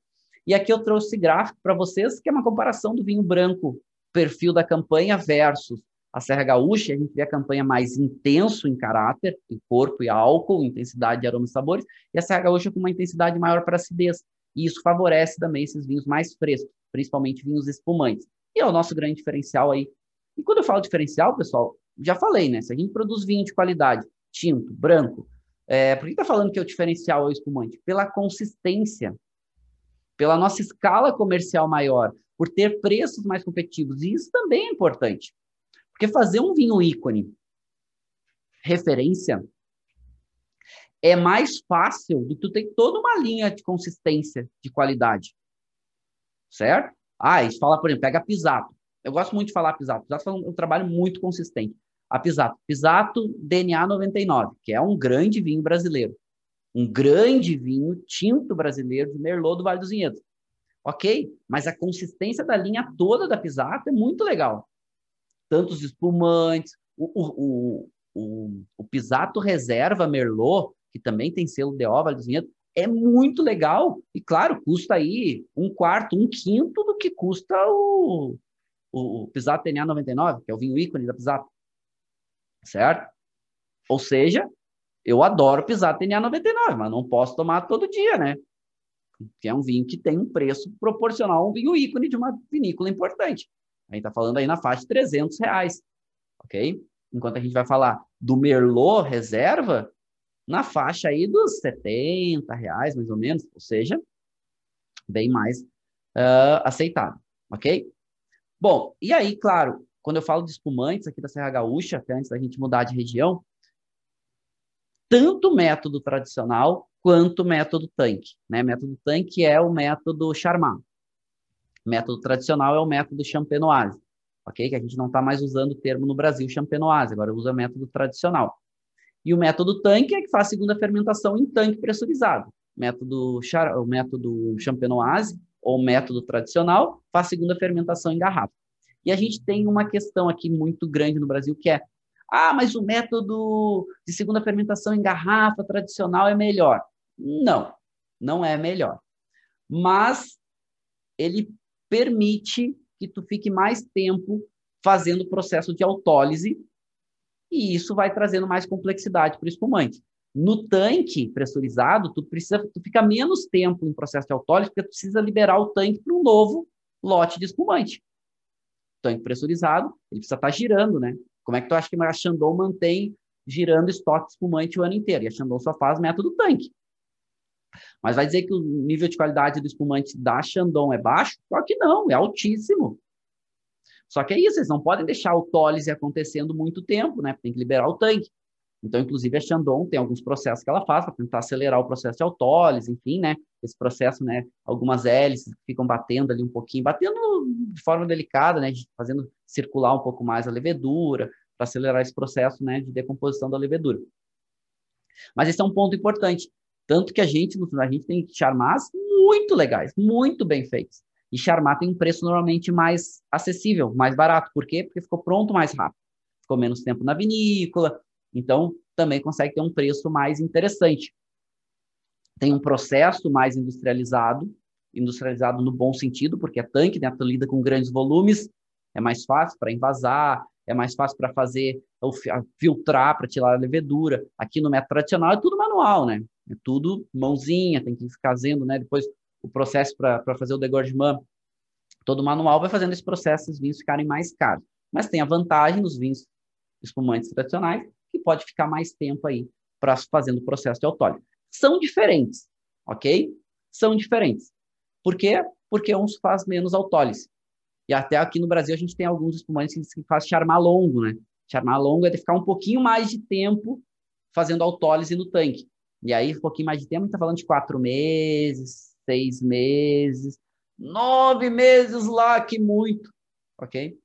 E aqui eu trouxe gráfico para vocês, que é uma comparação do vinho branco, perfil da campanha versus a Serra Gaúcha, a gente vê a campanha mais intenso em caráter, em corpo e álcool, intensidade de aromas e sabores, e a Serra Gaúcha com uma intensidade maior para acidez. E isso favorece também esses vinhos mais frescos, principalmente vinhos espumantes. E é o nosso grande diferencial aí. E quando eu falo diferencial, pessoal, já falei, né? Se a gente produz vinho de qualidade, tinto, branco, é, por que está falando que é o diferencial é o espumante? Pela consistência, pela nossa escala comercial maior, por ter preços mais competitivos. E isso também é importante. Porque fazer um vinho ícone, referência, é mais fácil do que tu ter toda uma linha de consistência, de qualidade. Certo? Ah, isso fala, por exemplo, pega Pisato. Eu gosto muito de falar Pisato. Pisato é um, um trabalho muito consistente. A Pisato. Pisato DNA 99, que é um grande vinho brasileiro. Um grande vinho tinto brasileiro de Merlot do Vale dos Vinhedos. Ok? Mas a consistência da linha toda da Pisato é muito legal. Tantos espumantes, o, o, o, o Pisato Reserva Merlot, que também tem selo DO Vale dos Vinhedos, é muito legal. E, claro, custa aí um quarto, um quinto do que custa o, o, o Pisato TNA 99, que é o vinho ícone da Pisato. Certo? Ou seja, eu adoro Pisato TNA 99, mas não posso tomar todo dia, né? Que é um vinho que tem um preço proporcional a um vinho ícone de uma vinícola importante. A gente está falando aí na faixa de 300 reais, ok? Enquanto a gente vai falar do Merlot reserva, na faixa aí dos 70 reais, mais ou menos, ou seja, bem mais uh, aceitável, ok? Bom, e aí, claro, quando eu falo de espumantes aqui da Serra Gaúcha, até antes da gente mudar de região, tanto método tradicional quanto método tanque. Né? Método tanque é o método Charmat. Método tradicional é o método champenoise, ok? Que a gente não está mais usando o termo no Brasil champenoise, agora usa método tradicional. E o método tanque é que faz a segunda fermentação em tanque pressurizado. Método, o método champenoise, ou método tradicional, faz a segunda fermentação em garrafa. E a gente tem uma questão aqui muito grande no Brasil, que é, ah, mas o método de segunda fermentação em garrafa tradicional é melhor. Não, não é melhor. Mas ele permite que tu fique mais tempo fazendo o processo de autólise e isso vai trazendo mais complexidade para o espumante. No tanque pressurizado, tu precisa, tu fica menos tempo em processo de autólise, porque tu precisa liberar o tanque para um novo lote de espumante. Tanque pressurizado, ele precisa estar tá girando, né? Como é que tu acha que a Chandon mantém girando estoque de espumante o ano inteiro? E a Chandon só faz método tanque. Mas vai dizer que o nível de qualidade do espumante da Chandon é baixo? Claro que não, é altíssimo. Só que é isso, eles não podem deixar a autólise acontecendo muito tempo, né? Tem que liberar o tanque. Então, inclusive, a Chandon tem alguns processos que ela faz para tentar acelerar o processo de autólise, enfim, né? Esse processo, né? Algumas hélices ficam batendo ali um pouquinho, batendo de forma delicada, né? Fazendo circular um pouco mais a levedura, para acelerar esse processo, né? De decomposição da levedura. Mas esse é um ponto importante. Tanto que a gente, a gente tem charmas muito legais, muito bem feitos. E Charmat tem um preço normalmente mais acessível, mais barato. Por quê? Porque ficou pronto mais rápido. Ficou menos tempo na vinícola, então também consegue ter um preço mais interessante. Tem um processo mais industrializado, industrializado no bom sentido, porque é tanque, né? Tu lida com grandes volumes, é mais fácil para envasar, é mais fácil para fazer, filtrar, para tirar a levedura. Aqui no método tradicional é tudo manual, né? É tudo mãozinha, tem que ficar fazendo, né? Depois o processo para fazer o degorgement, todo manual vai fazendo esse processo, os vinhos ficarem mais caros. Mas tem a vantagem dos vinhos espumantes tradicionais, que pode ficar mais tempo aí para fazendo o processo de autólise. São diferentes, ok? são diferentes. Por quê? Porque uns faz menos autólise. E até aqui no Brasil a gente tem alguns espumantes que faz charmar longo, né? Charmar longo é de ficar um pouquinho mais de tempo fazendo autólise no tanque. E aí, um pouquinho mais de tempo, a gente está falando de quatro meses, seis meses, nove meses lá, que muito, ok?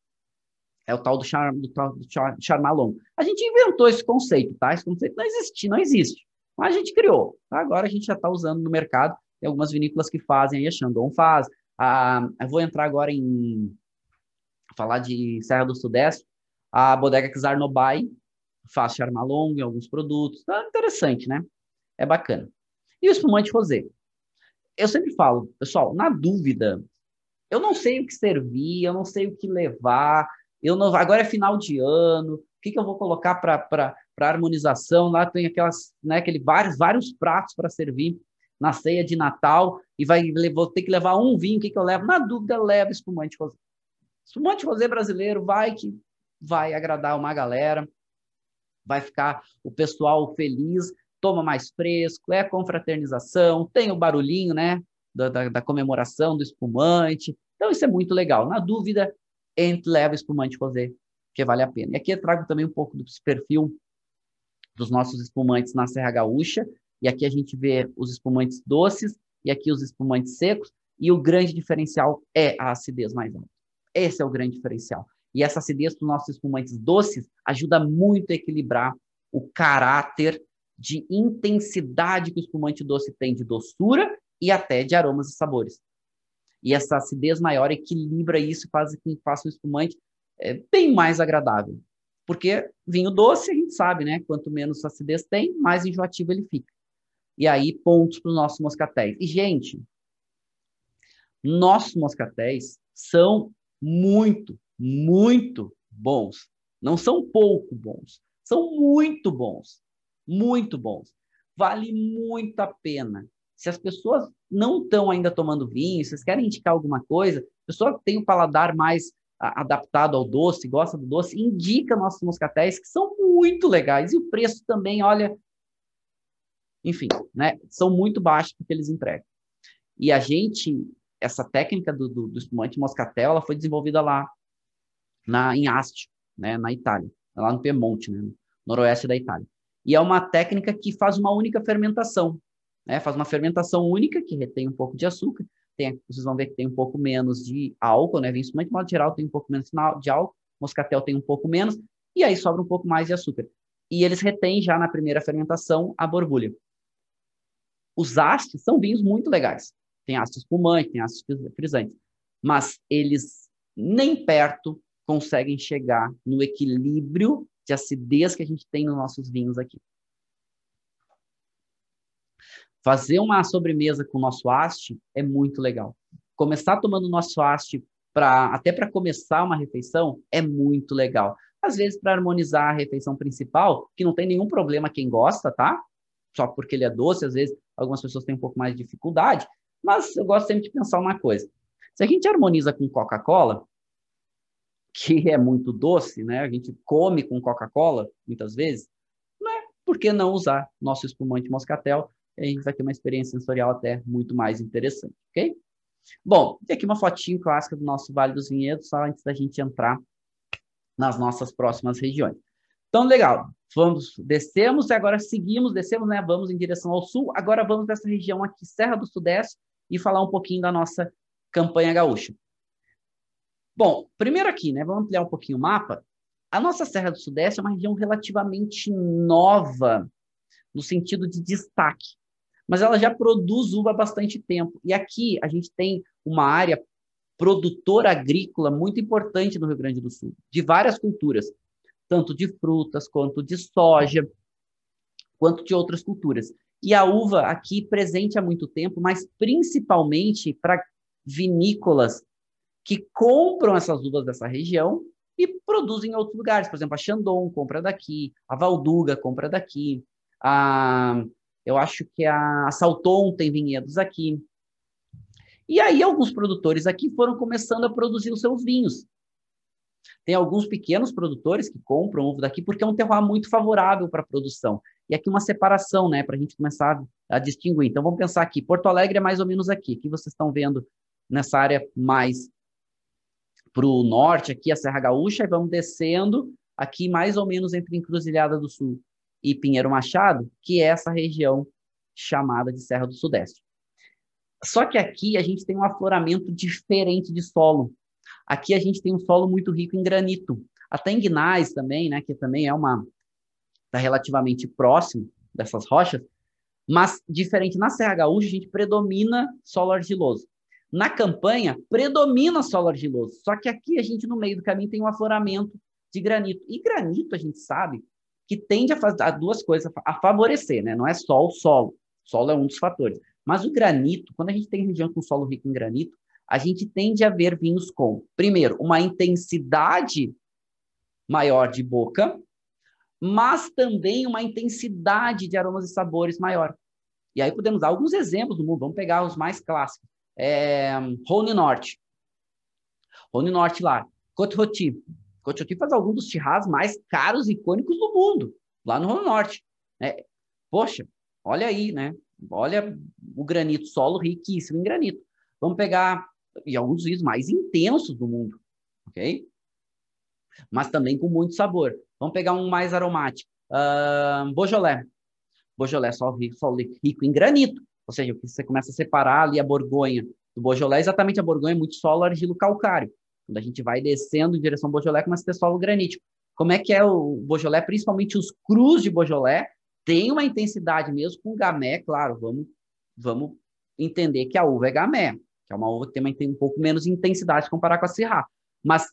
É o tal do, char, do, tal do char, charmar longo. A gente inventou esse conceito, tá? Esse conceito não existe, não existe. Mas a gente criou. Tá? Agora a gente já está usando no mercado. Tem algumas vinícolas que fazem, aí a Chandon faz. A, eu vou entrar agora em falar de Serra do Sudeste. A bodega Czarnobai faz Charmalong em alguns produtos. Tá interessante, né? É bacana. E o espumante rosé? Eu sempre falo, pessoal, na dúvida, eu não sei o que servir, eu não sei o que levar, eu não, agora é final de ano, o que, que eu vou colocar para harmonização? Lá tem aquelas, né, aquele vários, vários pratos para servir na ceia de Natal e vai vou ter que levar um vinho, o que, que eu levo? Na dúvida, leva espumante rosé. Espumante rosé brasileiro vai que vai agradar uma galera, vai ficar o pessoal feliz, toma mais fresco, é confraternização, tem o barulhinho, né, da, da, da comemoração do espumante. Então, isso é muito legal. Na dúvida, entre leva espumante rosé, que vale a pena. E aqui eu trago também um pouco do perfil dos nossos espumantes na Serra Gaúcha, e aqui a gente vê os espumantes doces e aqui os espumantes secos, e o grande diferencial é a acidez mais alta. Esse é o grande diferencial. E essa acidez dos nossos espumantes doces ajuda muito a equilibrar o caráter de intensidade que o espumante doce tem de doçura e até de aromas e sabores. E essa acidez maior equilibra isso e faz com que faça um espumante é, bem mais agradável. Porque vinho doce, a gente sabe, né? Quanto menos acidez tem, mais enjoativo ele fica. E aí, pontos para os nossos moscatéis. E, gente, nossos moscatéis são muito, muito bons. Não são pouco bons, são muito bons. Muito bons. Vale muito a pena. Se as pessoas não estão ainda tomando vinho, vocês querem indicar alguma coisa, a pessoa que tem o paladar mais a, adaptado ao doce, gosta do doce, indica nossos moscatéis, que são muito legais. E o preço também, olha, enfim, né, são muito baixos porque eles entregam. E a gente, essa técnica do, do, do espumante moscatel, ela foi desenvolvida lá na, em Asti, né, na Itália, lá no Piemonte, né, no noroeste da Itália. E é uma técnica que faz uma única fermentação, né, faz uma fermentação única que retém um pouco de açúcar, tem, vocês vão ver que tem um pouco menos de álcool, né, vinho espumante, de modo geral, tem um pouco menos de álcool, moscatel tem um pouco menos, e aí sobra um pouco mais de açúcar. E eles retêm já na primeira fermentação a borbulha. Os hastes são vinhos muito legais. Tem hastes espumantes, tem hastes frisantes. Mas eles nem perto conseguem chegar no equilíbrio de acidez que a gente tem nos nossos vinhos aqui. Fazer uma sobremesa com o nosso haste é muito legal. Começar tomando o nosso haste para até para começar uma refeição é muito legal. Às vezes para harmonizar a refeição principal, que não tem nenhum problema quem gosta, tá? Só porque ele é doce, às vezes algumas pessoas têm um pouco mais de dificuldade, mas eu gosto sempre de pensar uma coisa. Se a gente harmoniza com Coca-Cola, que é muito doce, né? A gente come com Coca-Cola muitas vezes, né? Por que não usar nosso espumante moscatel? a gente vai ter uma experiência sensorial até muito mais interessante, ok? Bom, e aqui uma fotinho clássica do nosso Vale dos Vinhedos, só antes da gente entrar nas nossas próximas regiões. Então, legal. Vamos, descemos agora seguimos, descemos, né? Vamos em direção ao sul. Agora vamos dessa região aqui, Serra do Sudeste, e falar um pouquinho da nossa campanha gaúcha. Bom, primeiro aqui, né? Vamos ampliar um pouquinho o mapa. A nossa Serra do Sudeste é uma região relativamente nova, no sentido de destaque. Mas ela já produz uva há bastante tempo. E aqui a gente tem uma área produtora agrícola muito importante no Rio Grande do Sul, de várias culturas tanto de frutas, quanto de soja, quanto de outras culturas. E a uva aqui presente há muito tempo, mas principalmente para vinícolas que compram essas uvas dessa região e produzem em outros lugares. Por exemplo, a Chandon compra daqui, a Valduga compra daqui, a, eu acho que a Salton tem vinhedos aqui. E aí alguns produtores aqui foram começando a produzir os seus vinhos. Tem alguns pequenos produtores que compram ovo daqui porque é um terroir muito favorável para a produção. E aqui uma separação, né, para a gente começar a distinguir. Então, vamos pensar aqui. Porto Alegre é mais ou menos aqui. Aqui vocês estão vendo nessa área mais para o norte, aqui a Serra Gaúcha, e vamos descendo aqui mais ou menos entre Encruzilhada do Sul e Pinheiro Machado, que é essa região chamada de Serra do Sudeste. Só que aqui a gente tem um afloramento diferente de solo. Aqui a gente tem um solo muito rico em granito. Até em Guinais também, né, que também é uma está relativamente próximo dessas rochas, mas diferente na Serra Gaúcha a gente predomina solo argiloso. Na campanha predomina solo argiloso. Só que aqui a gente no meio do caminho tem um afloramento de granito. E granito a gente sabe que tende a fazer duas coisas a favorecer, né? Não é só o solo. Solo é um dos fatores. Mas o granito, quando a gente tem região com solo rico em granito, a gente tende a ver vinhos com, primeiro, uma intensidade maior de boca, mas também uma intensidade de aromas e sabores maior. E aí podemos dar alguns exemplos do mundo. Vamos pegar os mais clássicos. É, Rhône Norte. Rhône Norte lá. Côte Rôti. Côte Rôti faz alguns dos chirras mais caros e icônicos do mundo, lá no Rhône Norte. É, poxa, olha aí, né? Olha o granito, solo riquíssimo em granito. Vamos pegar e alguns dos vinhos mais intensos do mundo, ok? Mas também com muito sabor. Vamos pegar um mais aromático. Uh, Beaujolais. Beaujolais só rico, só rico em granito. Ou seja, você começa a separar ali a Borgonha do Beaujolais, exatamente a Borgonha é muito solo argilo calcário. Quando a gente vai descendo em direção ao Beaujolais, começa a ter solo granítico. Como é que é o Beaujolais? Principalmente os crus de Beaujolais tem uma intensidade mesmo com gamé, claro, vamos, vamos entender que a uva é gamé, que é uma uva que tem, tem um pouco menos intensidade comparar com a Syrah. Mas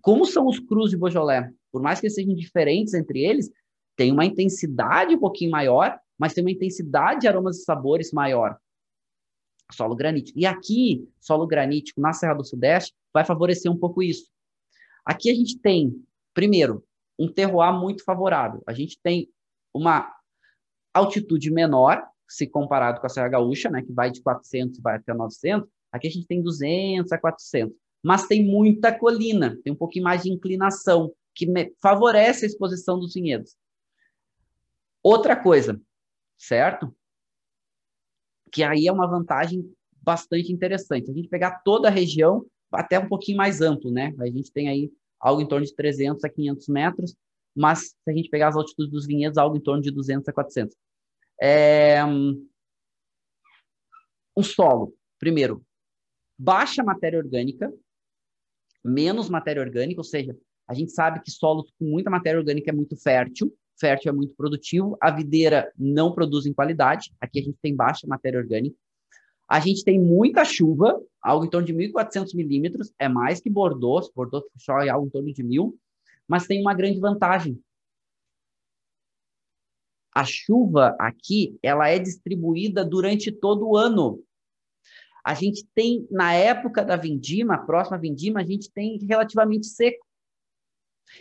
como são os crus de Beaujolais? Por mais que sejam diferentes entre eles, tem uma intensidade um pouquinho maior, mas tem uma intensidade de aromas e sabores maior. Solo granítico. E aqui, solo granítico na Serra do Sudeste vai favorecer um pouco isso. Aqui a gente tem, primeiro, um terroir muito favorável. A gente tem uma altitude menor, se comparado com a Serra Gaúcha, né, que vai de 400 e vai até 900, aqui a gente tem 200 a 400. Mas tem muita colina, tem um pouquinho mais de inclinação, que favorece a exposição dos vinhedos. Outra coisa, certo? Que aí é uma vantagem bastante interessante. A gente pegar toda a região, até um pouquinho mais amplo, né? A gente tem aí algo em torno de 300 a 500 metros, mas se a gente pegar as altitudes dos vinhedos, algo em torno de 200 a 400. É... O solo, primeiro, baixa matéria orgânica, menos matéria orgânica, ou seja, a gente sabe que solo com muita matéria orgânica é muito fértil, fértil é muito produtivo, a videira não produz em qualidade, aqui a gente tem baixa matéria orgânica. A gente tem muita chuva, algo em torno de 1.400 milímetros, é mais que Bordeaux, Bordeaux chove algo em torno de 1.000, mas tem uma grande vantagem. A chuva aqui, ela é distribuída durante todo o ano. A gente tem, na época da vindima, próxima vindima, a gente tem relativamente seco.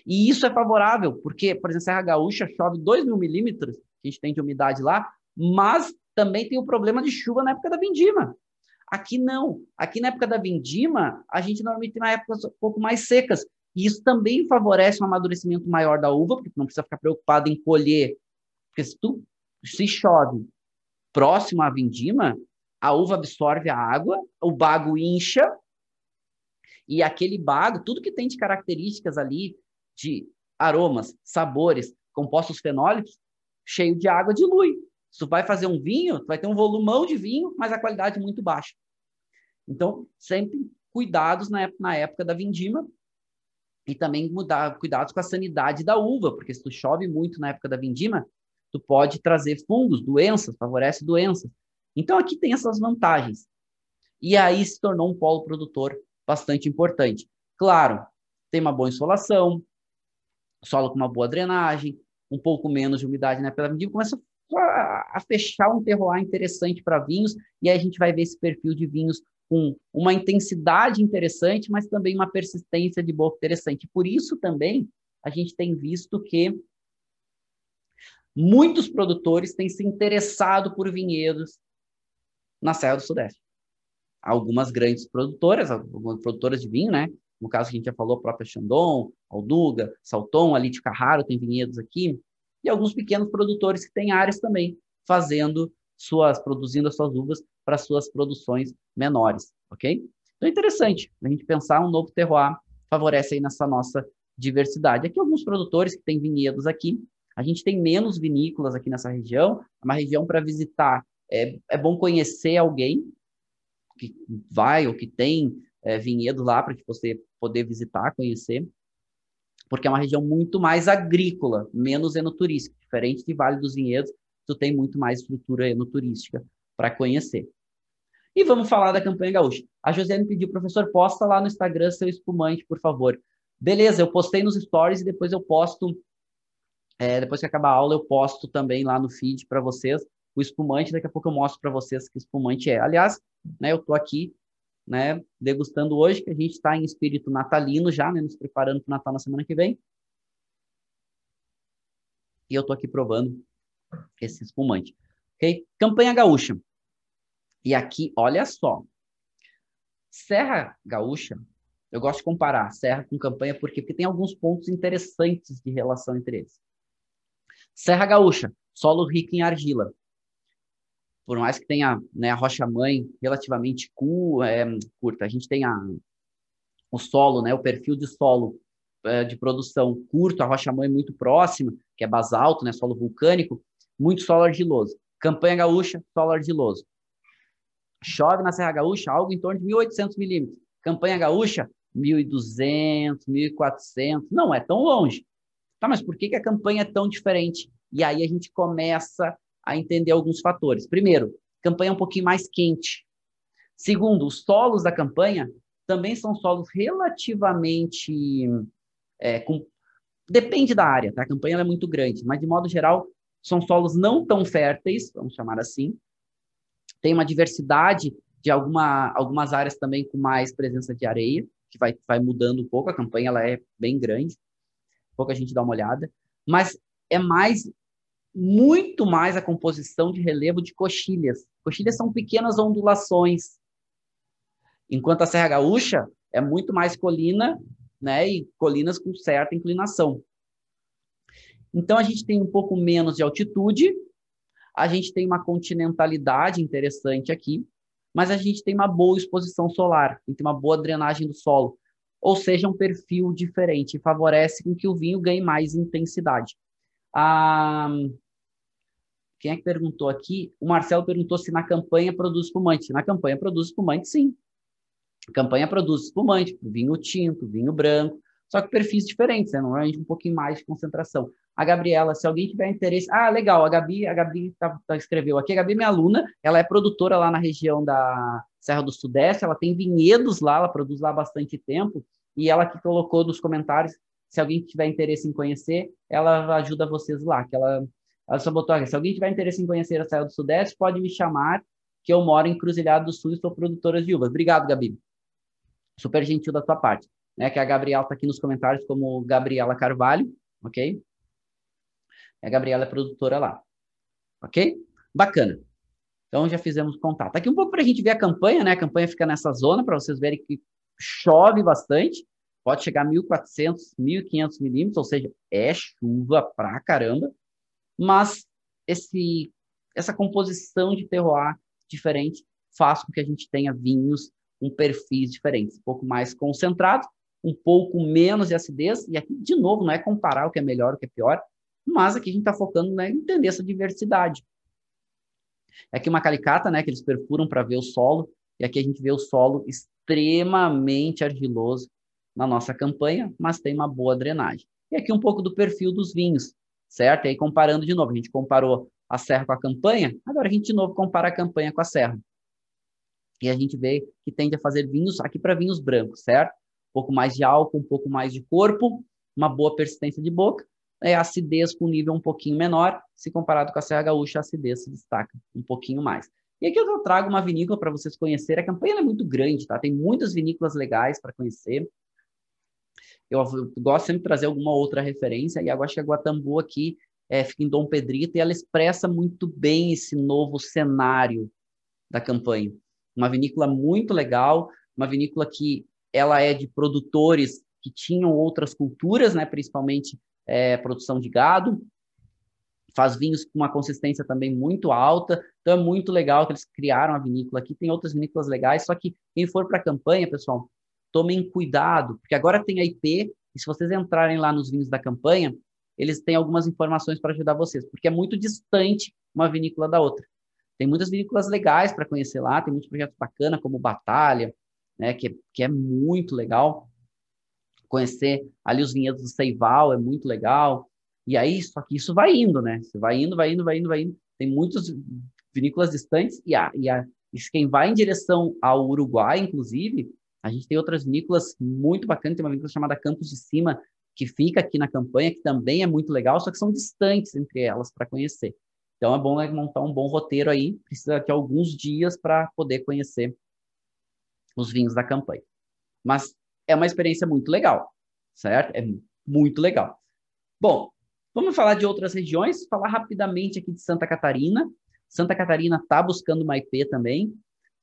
E isso é favorável, porque, por exemplo, Serra Gaúcha chove 2 mil milímetros, que a gente tem de umidade lá, mas também tem o problema de chuva na época da vindima. Aqui não. Aqui na época da vindima, a gente normalmente tem uma época um pouco mais secas. E isso também favorece um amadurecimento maior da uva, porque tu não precisa ficar preocupado em colher. Porque se tu se chove próximo à vindima, a uva absorve a água, o bago incha, e aquele bago, tudo que tem de características ali, de aromas, sabores, compostos fenólicos, cheio de água, dilui. Se tu vai fazer um vinho, tu vai ter um volumão de vinho, mas a qualidade muito baixa. Então, sempre cuidados na época, na época da vindima, e também mudar cuidados com a sanidade da uva, porque se tu chove muito na época da vindima, tu pode trazer fungos, doenças, favorece doenças. Então aqui tem essas vantagens. E aí se tornou um polo produtor bastante importante. Claro, tem uma boa insolação, solo com uma boa drenagem, um pouco menos de umidade na época da vindima, começa a, a fechar um terroir interessante para vinhos, e aí a gente vai ver esse perfil de vinhos com uma intensidade interessante, mas também uma persistência de boca interessante. Por isso também a gente tem visto que muitos produtores têm se interessado por vinhedos na Serra do Sudeste. Algumas grandes produtoras, algumas produtoras de vinho, né? No caso que a gente já falou, a própria Chandon, Alduga, Salton, ali de Carraro tem vinhedos aqui. e alguns pequenos produtores que têm áreas também fazendo suas, produzindo as suas uvas para suas produções menores, ok? Então é interessante a gente pensar um novo terroir, favorece aí nessa nossa diversidade. Aqui alguns produtores que têm vinhedos aqui, a gente tem menos vinícolas aqui nessa região, é uma região para visitar, é, é bom conhecer alguém que vai ou que tem é, vinhedo lá para você poder visitar, conhecer, porque é uma região muito mais agrícola, menos enoturística, diferente de Vale dos Vinhedos, tu tem muito mais estrutura enoturística para conhecer. E vamos falar da campanha gaúcha. A Josiane pediu, professor, posta lá no Instagram seu espumante, por favor. Beleza, eu postei nos stories e depois eu posto, é, depois que acabar a aula, eu posto também lá no feed para vocês o espumante. Daqui a pouco eu mostro para vocês que espumante é. Aliás, né, eu estou aqui né, degustando hoje, que a gente está em espírito natalino já, né, nos preparando para o Natal na semana que vem. E eu estou aqui provando esse espumante. Ok? Campanha Gaúcha. E aqui, olha só. Serra Gaúcha, eu gosto de comparar Serra com Campanha porque, porque tem alguns pontos interessantes de relação entre eles. Serra Gaúcha, solo rico em argila. Por mais que tenha né, a rocha-mãe relativamente cu, é, curta, a gente tem a, o solo, né, o perfil de solo é, de produção curto, a rocha-mãe muito próxima, que é basalto, né, solo vulcânico, muito solo argiloso. Campanha gaúcha, solo argiloso. Chove na Serra Gaúcha algo em torno de 1.800 milímetros. Campanha gaúcha, 1.200, 1.400. Não é tão longe. Tá, mas por que, que a campanha é tão diferente? E aí a gente começa a entender alguns fatores. Primeiro, campanha é um pouquinho mais quente. Segundo, os solos da campanha também são solos relativamente. É, com... Depende da área, tá? A campanha é muito grande, mas de modo geral, são solos não tão férteis, vamos chamar assim. Tem uma diversidade de alguma, algumas áreas também com mais presença de areia, que vai, vai mudando um pouco. A campanha ela é bem grande, pouca gente dá uma olhada, mas é mais, muito mais a composição de relevo de coxilhas. Coxilhas são pequenas ondulações, enquanto a Serra Gaúcha é muito mais colina, né, e colinas com certa inclinação. Então, a gente tem um pouco menos de altitude, a gente tem uma continentalidade interessante aqui, mas a gente tem uma boa exposição solar, tem uma boa drenagem do solo, ou seja, um perfil diferente, favorece com que o vinho ganhe mais intensidade. Ah, quem é que perguntou aqui? O Marcelo perguntou se na campanha produz espumante. Na campanha produz espumante, sim. Campanha produz espumante, vinho tinto, vinho branco, só que perfis diferentes, né? normalmente um pouquinho mais de concentração. A Gabriela, se alguém tiver interesse. Ah, legal, a Gabi, a Gabi tá, tá, escreveu aqui. A Gabi é minha aluna, ela é produtora lá na região da Serra do Sudeste, ela tem vinhedos lá, ela produz lá há bastante tempo, e ela que colocou nos comentários, se alguém tiver interesse em conhecer, ela ajuda vocês lá, que ela, ela só botou aqui, se alguém tiver interesse em conhecer a Serra do Sudeste, pode me chamar, que eu moro em Cruzilhado do Sul e sou produtora de uvas. Obrigado, Gabi. Super gentil da tua parte. Né, que a Gabriela está aqui nos comentários como Gabriela Carvalho, ok? A Gabriela é produtora lá. Ok? Bacana. Então já fizemos contato. Aqui um pouco para a gente ver a campanha, né? A campanha fica nessa zona para vocês verem que chove bastante. Pode chegar a 1.400, 1.500 milímetros, ou seja, é chuva pra caramba. Mas esse, essa composição de terroir diferente faz com que a gente tenha vinhos com perfis diferentes, um pouco mais concentrado, um pouco menos de acidez. E aqui, de novo, não é comparar o que é melhor, o que é pior, mas aqui a gente está focando né, em entender essa diversidade. É aqui uma calicata, né, que eles perfuram para ver o solo, e aqui a gente vê o solo extremamente argiloso na nossa campanha, mas tem uma boa drenagem. E aqui um pouco do perfil dos vinhos, certo? E aí comparando de novo, a gente comparou a serra com a campanha, agora a gente de novo compara a campanha com a serra. E a gente vê que tende a fazer vinhos aqui para vinhos brancos, certo? Um pouco mais de álcool, um pouco mais de corpo, uma boa persistência de boca, é, acidez com nível um pouquinho menor, se comparado com a Serra Gaúcha, a acidez se destaca um pouquinho mais. E aqui eu trago uma vinícola para vocês conhecerem. A campanha é muito grande, tá? Tem muitas vinícolas legais para conhecer. Eu, gosto sempre de trazer alguma outra referência, e eu acho que a Guatambu aqui é, fica em Dom Pedrito, e ela expressa muito bem esse novo cenário da campanha. Uma vinícola muito legal, uma vinícola que ela é de produtores que tinham outras culturas, né, principalmente é, produção de gado, faz vinhos com uma consistência também muito alta. Então é muito legal que eles criaram a vinícola aqui. Tem outras vinícolas legais, só que quem for para a campanha, pessoal, tomem cuidado, porque agora tem a IP, e se vocês entrarem lá nos vinhos da campanha, eles têm algumas informações para ajudar vocês, porque é muito distante uma vinícola da outra. Tem muitas vinícolas legais para conhecer lá, tem muitos projetos bacanas, como Batalha, né, que, que é muito legal. Conhecer ali os vinhedos do Seival é muito legal. E aí, só que isso vai indo, né? Você vai indo, vai indo, vai indo, vai indo. Tem muitas vinícolas distantes e, a, e, a, e quem vai em direção ao Uruguai, inclusive, a gente tem outras vinícolas muito bacanas. Tem uma vinícola chamada Campos de Cima, que fica aqui na campanha, que também é muito legal, só que são distantes entre elas para conhecer. Então é bom né, montar um bom roteiro aí, precisa de alguns dias para poder conhecer os vinhos da campanha. Mas é uma experiência muito legal, certo? É muito legal. Bom, vamos falar de outras regiões, falar rapidamente aqui de Santa Catarina. Santa Catarina está buscando uma IP também.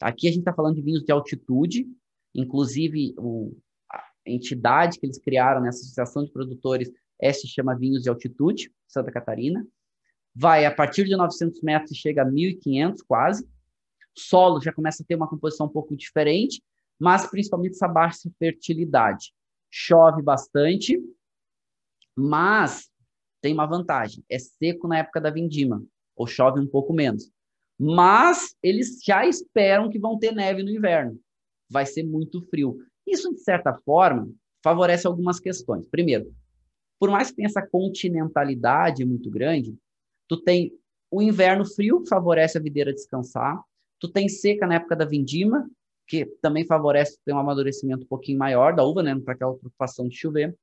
Aqui a gente está falando de vinhos de altitude, inclusive o, a entidade que eles criaram nessa associação de produtores é, se chama Vinhos de Altitude, Santa Catarina. Vai a partir de 900 metros e chega a 1.500 quase solo já começa a ter uma composição um pouco diferente, mas principalmente essa baixa fertilidade. Chove bastante, mas tem uma vantagem: é seco na época da vindima, ou chove um pouco menos. Mas eles já esperam que vão ter neve no inverno. Vai ser muito frio. Isso, de certa forma, favorece algumas questões. Primeiro, por mais que tenha essa continentalidade muito grande, tu tem o inverno frio, que favorece a videira descansar, Tu tem seca na época da vindima, que também favorece ter um amadurecimento um pouquinho maior da uva, né, para aquela preocupação de chover.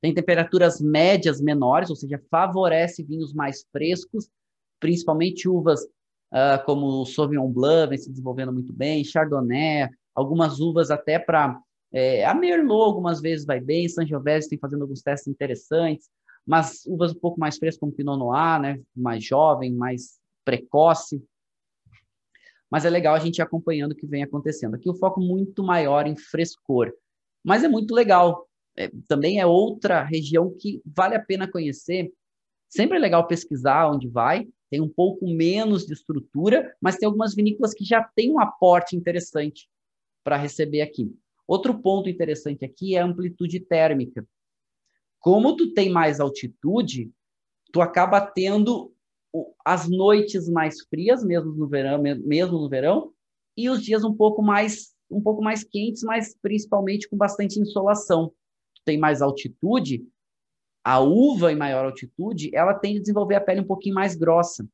Tem temperaturas médias menores, ou seja, favorece vinhos mais frescos, principalmente uvas uh, como o Sauvignon Blanc vem se desenvolvendo muito bem, Chardonnay, algumas uvas até para é, a Merlot algumas vezes vai bem, Sangiovese tem fazendo alguns testes interessantes, mas uvas um pouco mais frescas como Pinot Noir, né, mais jovem, mais precoce, mas é legal a gente ir acompanhando o que vem acontecendo. Aqui o foco muito maior em frescor, mas é muito legal. É, também é outra região que vale a pena conhecer. Sempre é legal pesquisar onde vai, tem um pouco menos de estrutura, mas tem algumas vinícolas que já têm um aporte interessante para receber aqui. Outro ponto interessante aqui é a amplitude térmica. Como tu tem mais altitude, tu acaba tendo as noites mais frias, mesmo no verão, mesmo no verão, e os dias um pouco mais um pouco mais quentes, mas principalmente com bastante insolação. Tem mais altitude, a uva em maior altitude, ela tende a desenvolver a pele um pouquinho mais grossa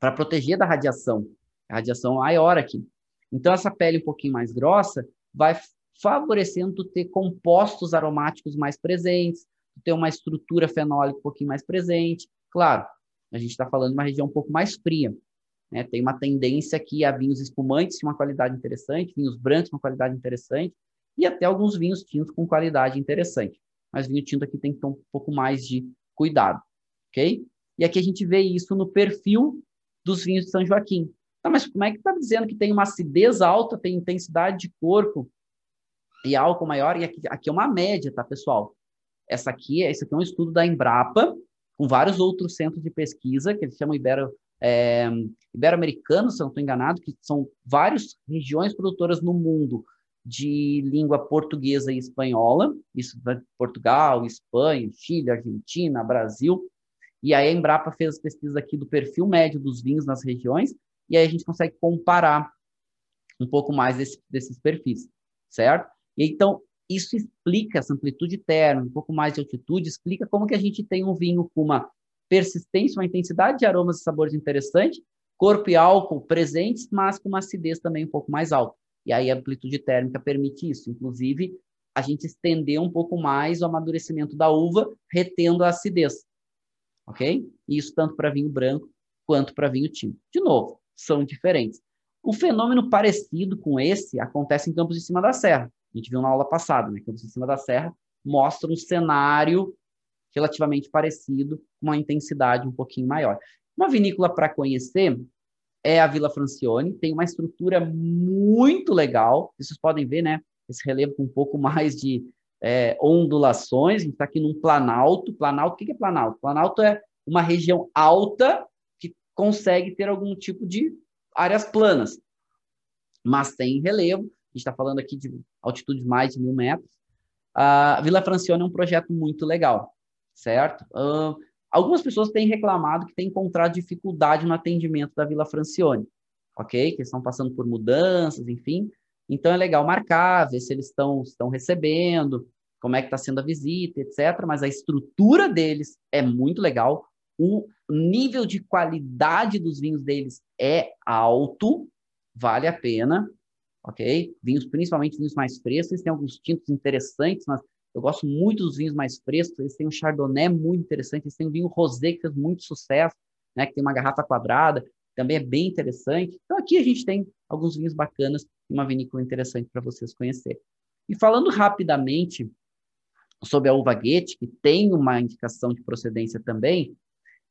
para proteger da radiação. A radiação maior aqui. Então essa pele um pouquinho mais grossa vai favorecendo ter compostos aromáticos mais presentes, ter uma estrutura fenólica um pouquinho mais presente. Claro, a gente está falando de uma região um pouco mais fria. Né? Tem uma tendência aqui a vinhos espumantes de uma qualidade interessante, vinhos brancos de uma qualidade interessante, e até alguns vinhos tintos com qualidade interessante. Mas vinho tinto aqui tem que ter um pouco mais de cuidado, ok? E aqui a gente vê isso no perfil dos vinhos de São Joaquim. Tá, mas como é que está dizendo que tem uma acidez alta, tem intensidade de corpo e álcool maior? E aqui, aqui é uma média, tá, pessoal? Essa aqui, esse aqui é um estudo da Embrapa, com vários outros centros de pesquisa, que eles chamam Ibero, é, Ibero-Americanos, se eu não estou enganado, que são várias regiões produtoras no mundo de língua portuguesa e espanhola, isso Portugal, Espanha, Chile, Argentina, Brasil, e aí a Embrapa fez as pesquisas aqui do perfil médio dos vinhos nas regiões, e aí a gente consegue comparar um pouco mais desse, desses perfis, certo? E então, isso explica essa amplitude térmica, um pouco mais de altitude, explica como que a gente tem um vinho com uma persistência, uma intensidade de aromas e sabores interessante, corpo e álcool presentes, mas com uma acidez também um pouco mais alta. E aí a amplitude térmica permite isso. Inclusive, a gente estender um pouco mais o amadurecimento da uva, retendo a acidez. Ok? Isso tanto para vinho branco quanto para vinho tinto. De novo, são diferentes. O fenômeno parecido com esse acontece em Campos de Cima da Serra a gente viu na aula passada, né, Campos em Cima da Serra, mostra um cenário relativamente parecido, com uma intensidade um pouquinho maior. Uma vinícola para conhecer é a Vila Francione, tem uma estrutura muito legal, vocês podem ver, né, esse relevo com um pouco mais de é, ondulações, a gente está aqui num planalto, planalto, o que é planalto? Planalto é uma região alta que consegue ter algum tipo de áreas planas, mas tem relevo. A gente está falando aqui de altitudes mais de mil metros. A Vila Francione é um projeto muito legal, certo? Uh, algumas pessoas têm reclamado que têm encontrado dificuldade no atendimento da Vila Francione, ok? Que estão passando por mudanças, enfim. Então é legal marcar, ver se eles estão, estão recebendo, como é que está sendo a visita, etc. Mas a estrutura deles é muito legal, o nível de qualidade dos vinhos deles é alto, vale a pena, ok? Vinhos, principalmente vinhos mais frescos, eles têm alguns tintos interessantes, mas eu gosto muito dos vinhos mais frescos, eles têm um Chardonnay muito interessante, eles têm um vinho Rosé que fez muito sucesso, né, que tem uma garrafa quadrada, também é bem interessante. Então aqui a gente tem alguns vinhos bacanas e uma vinícola interessante para vocês conhecerem. E falando rapidamente sobre a uva Goethe, que tem uma indicação de procedência também,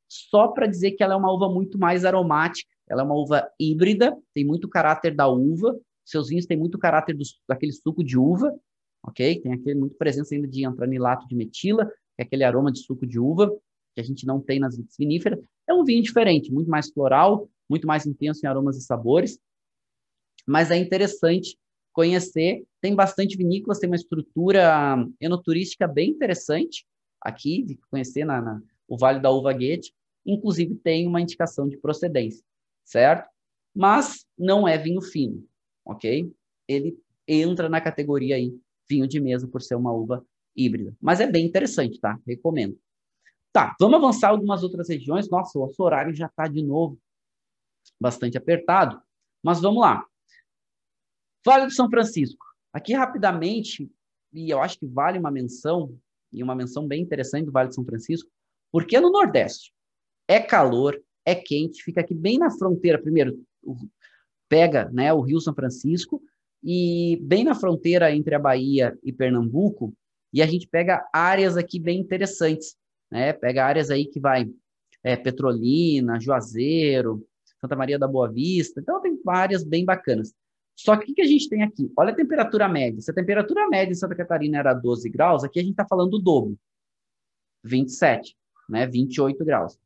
só para dizer que ela é uma uva muito mais aromática, ela é uma uva híbrida, tem muito caráter da uva, seus vinhos têm muito caráter do, daquele suco de uva, ok? Tem aquele muito presença ainda de antranilato de metila, que é aquele aroma de suco de uva, que a gente não tem nas viníferas. É um vinho diferente, muito mais floral, muito mais intenso em aromas e sabores, mas é interessante conhecer. Tem bastante vinícolas, tem uma estrutura enoturística bem interessante aqui, de conhecer na, na o Vale da Uva Guete. Inclusive, tem uma indicação de procedência, certo? Mas não é vinho fino, ok? Ele entra na categoria aí vinho de mesa por ser uma uva híbrida. Mas é bem interessante, tá? Recomendo. Tá, vamos avançar algumas outras regiões. Nossa, o nosso horário já está de novo bastante apertado. Mas vamos lá. Vale do São Francisco. Aqui rapidamente, e eu acho que vale uma menção, e uma menção bem interessante do Vale do São Francisco, porque é no Nordeste. É calor, é quente, fica aqui bem na fronteira. Primeiro, pega né, o Rio São Francisco, e bem na fronteira entre a Bahia e Pernambuco, e a gente pega áreas aqui bem interessantes, né? Pega áreas aí que vai é, Petrolina, Juazeiro, Santa Maria da Boa Vista, então tem áreas bem bacanas. Só que o que a gente tem aqui? Olha a temperatura média. Se a temperatura média em Santa Catarina era 12 graus, aqui a gente está falando do dobro. 27, né? 28 graus.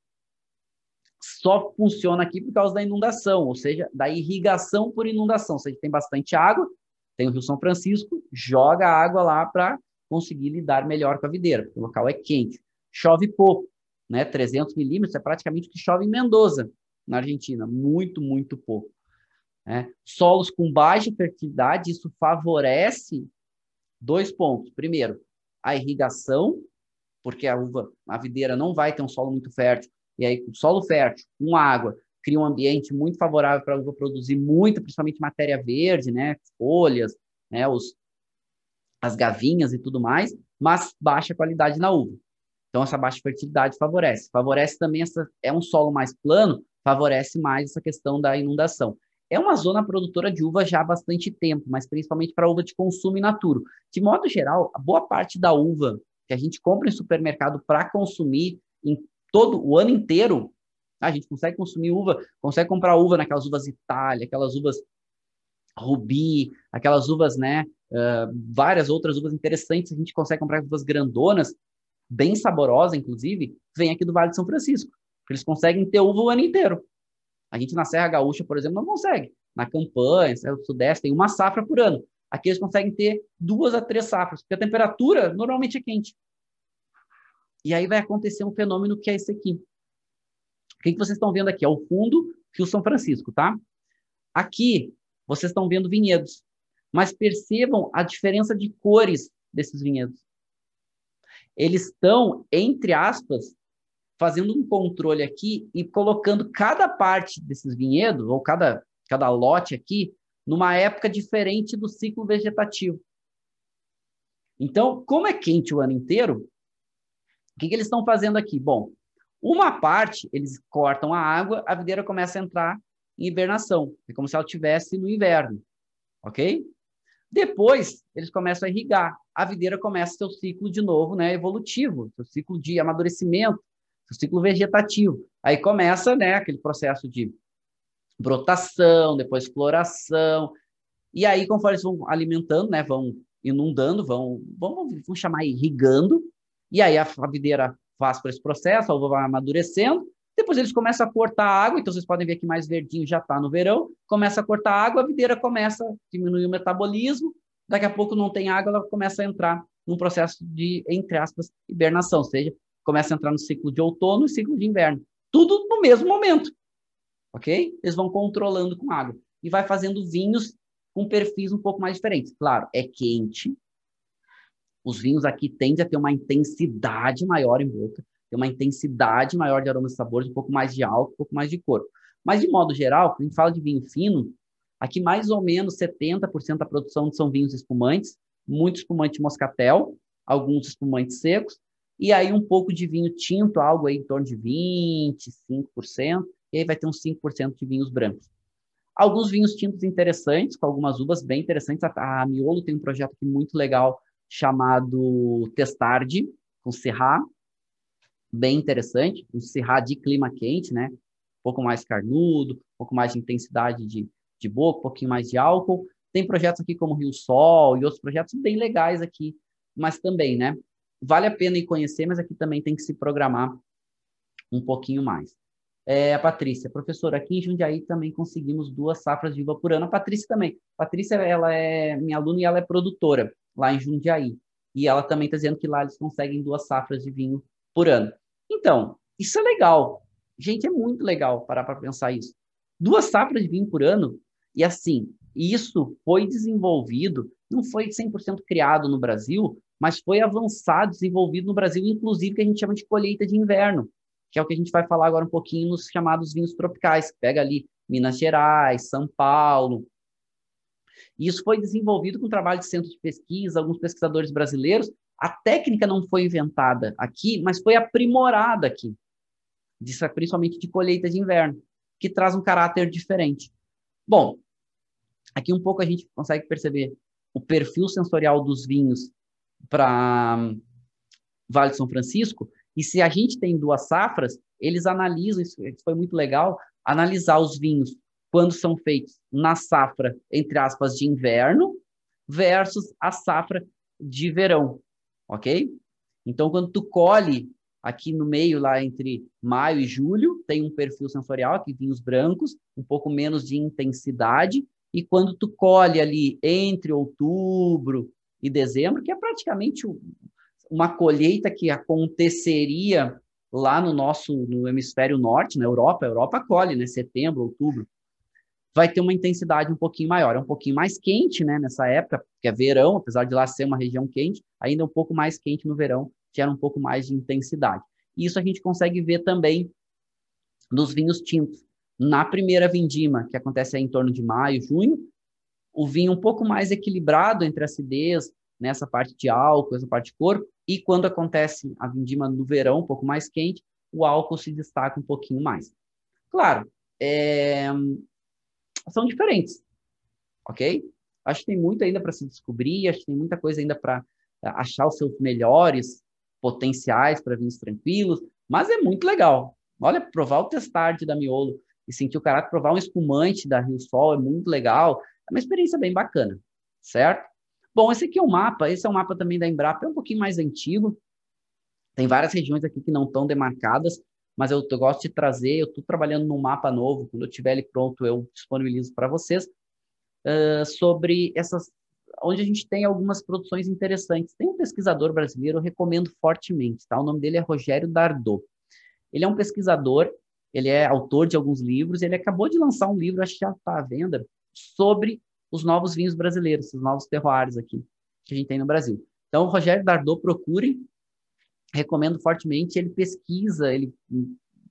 Só funciona aqui por causa da inundação, ou seja, da irrigação por inundação. Ou tem bastante água, tem o Rio São Francisco, joga água lá para conseguir lidar melhor com a videira, porque o local é quente. Chove pouco, né? 300 milímetros é praticamente o que chove em Mendoza, na Argentina. Muito, muito pouco. Né? Solos com baixa fertilidade, isso favorece dois pontos. Primeiro, a irrigação, porque a uva, a videira não vai ter um solo muito fértil, e aí o solo fértil, com água, cria um ambiente muito favorável para a uva produzir muito, principalmente matéria verde, né, folhas, né, os, as gavinhas e tudo mais, mas baixa qualidade na uva. Então essa baixa fertilidade favorece. Favorece também essa é um solo mais plano, favorece mais essa questão da inundação. É uma zona produtora de uva já há bastante tempo, mas principalmente para uva de consumo in natura. De modo geral, a boa parte da uva que a gente compra em supermercado para consumir em todo o ano inteiro, a gente consegue consumir uva, consegue comprar uva naquelas uvas Itália, aquelas uvas Rubi, aquelas uvas, né, uh, várias outras uvas interessantes, a gente consegue comprar uvas grandonas, bem saborosas, inclusive, vem aqui do Vale de São Francisco, eles conseguem ter uva o ano inteiro. A gente na Serra Gaúcha, por exemplo, não consegue. Na campanha, no Sudeste, tem uma safra por ano. Aqui eles conseguem ter duas a três safras, porque a temperatura normalmente é quente. E aí vai acontecer um fenômeno que é esse aqui. O que, que vocês estão vendo aqui? É o fundo Rio São Francisco, tá? Aqui, vocês estão vendo vinhedos. Mas percebam a diferença de cores desses vinhedos. Eles estão, entre aspas, fazendo um controle aqui e colocando cada parte desses vinhedos, ou cada, cada lote aqui, numa época diferente do ciclo vegetativo. Então, como é quente o ano inteiro, o que, que eles estão fazendo aqui? Bom, uma parte, eles cortam a água, a videira começa a entrar em hibernação. É como se ela estivesse no inverno, ok? Depois, eles começam a irrigar. A videira começa seu ciclo de novo, né, evolutivo, seu ciclo de amadurecimento, o ciclo vegetativo. Aí começa, né, aquele processo de brotação, depois floração, e aí, conforme eles vão alimentando, né, vão inundando, vão, vamos, vamos chamar irrigando, e aí a, videira faz por esse processo, a uva vai amadurecendo, depois eles começam a cortar água, então vocês podem ver que mais verdinho já está no verão, começa a cortar água, a videira começa a diminuir o metabolismo, daqui a pouco não tem água, ela começa a entrar num processo de, entre aspas, hibernação, ou seja, começa a entrar no ciclo de outono e ciclo de inverno. Tudo no mesmo momento, ok? Eles vão controlando com água. E vai fazendo vinhos com perfis um pouco mais diferentes. Claro, é quente. Os vinhos aqui tendem a ter uma intensidade maior em boca tem uma intensidade maior de aromas e sabores, um pouco mais de álcool, um pouco mais de corpo. Mas, de modo geral, quando a gente fala de vinho fino, aqui mais ou menos 70% da produção são vinhos espumantes, muito espumante moscatel, alguns espumantes secos, e aí um pouco de vinho tinto, algo aí em torno de 25%, e aí vai ter uns 5% de vinhos brancos. Alguns vinhos tintos interessantes, com algumas uvas bem interessantes. A, a Miolo tem um projeto aqui muito legal chamado Testardi, com Serra, bem interessante, um Syrah de clima quente, né? Um pouco mais carnudo, um pouco mais de intensidade de, de boca, um pouquinho mais de álcool. Tem projetos aqui como Rio Sol e outros projetos bem legais aqui, mas também, né? Vale a pena ir conhecer, mas aqui também tem que se programar um pouquinho mais. É, a Patrícia, professora, aqui em Jundiaí também conseguimos duas safras de uva por ano. A Patrícia também. A Patrícia, ela é minha aluna e ela é produtora lá em Jundiaí. E ela também está dizendo que lá eles conseguem duas safras de vinho por ano. Então, isso é legal. Gente, é muito legal parar para pensar isso. Duas safras de vinho por ano, e assim, isso foi desenvolvido, não foi 100% criado no Brasil, mas foi avançado, desenvolvido no Brasil, inclusive que a gente chama de colheita de inverno, que é o que a gente vai falar agora um pouquinho nos chamados vinhos tropicais, que pega ali Minas Gerais, São Paulo. E isso foi desenvolvido com trabalho de centro de pesquisa, alguns pesquisadores brasileiros, a técnica não foi inventada aqui, mas foi aprimorada aqui, principalmente de colheita de inverno, que traz um caráter diferente. Bom, aqui um pouco a gente consegue perceber o perfil sensorial dos vinhos para hum, Vale de São Francisco, e se a gente tem duas safras, eles analisam, isso foi muito legal, analisar os vinhos quando são feitos na safra, entre aspas, de inverno, versus a safra de verão ok? Então, quando tu colhe aqui no meio, lá entre maio e julho, tem um perfil sensorial, aqui vinhos brancos, um pouco menos de intensidade, e quando tu colhe ali entre outubro e dezembro, que é praticamente uma colheita que aconteceria lá no nosso no hemisfério norte, na Europa, a Europa colhe, né, setembro, outubro, vai ter uma intensidade um pouquinho maior. É um pouquinho mais quente, né, nessa época, que é verão, apesar de lá ser uma região quente, ainda é um pouco mais quente no verão, gera um pouco mais de intensidade. E isso a gente consegue ver também nos vinhos tintos. Na primeira vindima, que acontece em torno de maio, junho, o vinho um pouco mais equilibrado entre acidez, nessa parte de álcool, essa parte de corpo, e quando acontece a vindima no verão, um pouco mais quente, o álcool se destaca um pouquinho mais. Claro, é, são diferentes, ok? Acho que tem muito ainda para se descobrir, acho que tem muita coisa ainda para eh, achar os seus melhores potenciais para vinhos tranquilos, mas é muito legal. Olha, provar o Testard da Miolo e sentir o caráter, provar um espumante da Rio Sol é muito legal. É uma experiência bem bacana, certo? Bom, esse aqui é o um mapa, esse é um mapa também da Embrapa, é um pouquinho mais antigo. Tem várias regiões aqui que não estão demarcadas, mas eu, eu gosto de trazer, eu estou trabalhando num mapa novo, quando eu tiver ele pronto, eu disponibilizo para vocês, uh, sobre essas, onde a gente tem algumas produções interessantes. Tem um pesquisador brasileiro, eu recomendo fortemente, tá? O nome dele é Rogério Dardot. Ele é um pesquisador, ele é autor de alguns livros, ele acabou de lançar um livro, acho que já está à venda, sobre os novos vinhos brasileiros, os novos terroirs aqui, que a gente tem no Brasil. Então, Rogério Dardot, procurem, recomendo fortemente. Ele pesquisa, ele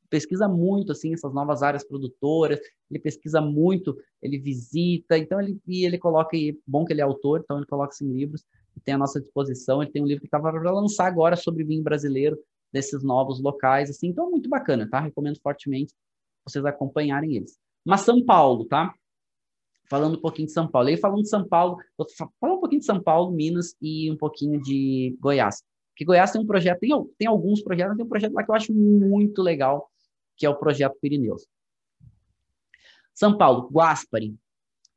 pesquisa muito assim essas novas áreas produtoras, ele pesquisa muito, ele visita, então ele e ele coloca aí, bom que ele é autor, então ele coloca em livros e tem à nossa disposição. Ele tem um livro que estava para lançar agora sobre vinho brasileiro desses novos locais, assim, então é muito bacana, tá? Recomendo fortemente vocês acompanharem eles. Mas São Paulo, tá? Falando um pouquinho de São Paulo. E falando de São Paulo, vou falar um pouquinho de São Paulo, Minas e um pouquinho de Goiás. Porque Goiás tem um projeto, tem, tem alguns projetos, tem um projeto lá que eu acho muito legal, que é o projeto Pirineus. São Paulo, Guaspari,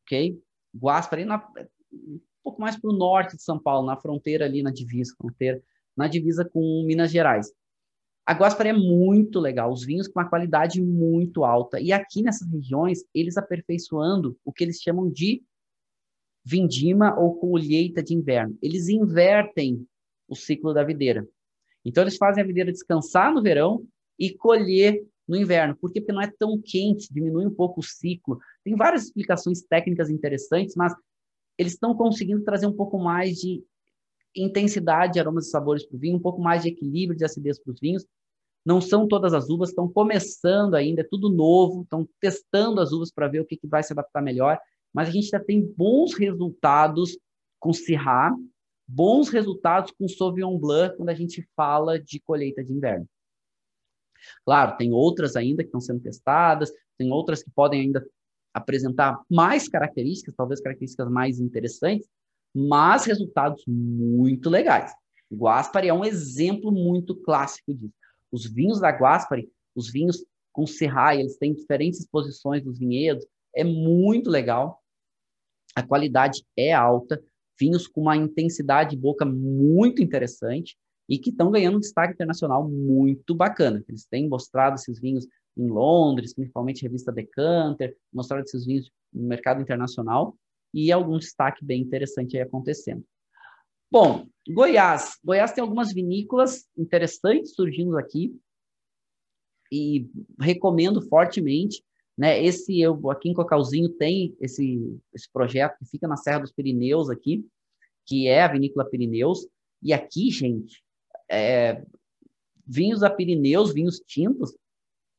ok? Guaspari, na, um pouco mais para o norte de São Paulo, na fronteira ali, na divisa, fronteira, na divisa com Minas Gerais. A Guaspari é muito legal, os vinhos com uma qualidade muito alta. E aqui nessas regiões, eles aperfeiçoando o que eles chamam de vindima ou colheita de inverno. Eles invertem o ciclo da videira. Então, eles fazem a videira descansar no verão e colher no inverno. Por quê? Porque não é tão quente, diminui um pouco o ciclo. Tem várias explicações técnicas interessantes, mas eles estão conseguindo trazer um pouco mais de intensidade de aromas e sabores para o vinho, um pouco mais de equilíbrio de acidez para os vinhos. Não são todas as uvas, estão começando ainda, é tudo novo, estão testando as uvas para ver o que, que vai se adaptar melhor, mas a gente já tem bons resultados com Syrah, bons resultados com Sauvignon Blanc quando a gente fala de colheita de inverno. Claro, tem outras ainda que estão sendo testadas, tem outras que podem ainda apresentar mais características, talvez características mais interessantes, mas resultados muito legais. Guaspari é um exemplo muito clássico disso. Os vinhos da Guaspari, os vinhos com serraia, eles têm diferentes posições dos vinhedos, é muito legal. A qualidade é alta, vinhos com uma intensidade de boca muito interessante e que estão ganhando um destaque internacional muito bacana. Eles têm mostrado esses vinhos em Londres, principalmente revista Decanter, mostrado esses vinhos no mercado internacional e algum destaque bem interessante aí acontecendo. Bom, Goiás. Goiás tem algumas vinícolas interessantes surgindo aqui e recomendo fortemente. Né? Esse eu aqui em Cocalzinho tem esse, esse projeto que fica na Serra dos Pirineus aqui, que é a Vinícola Pirineus. E aqui, gente, é, vinhos da Pirineus, vinhos tintos,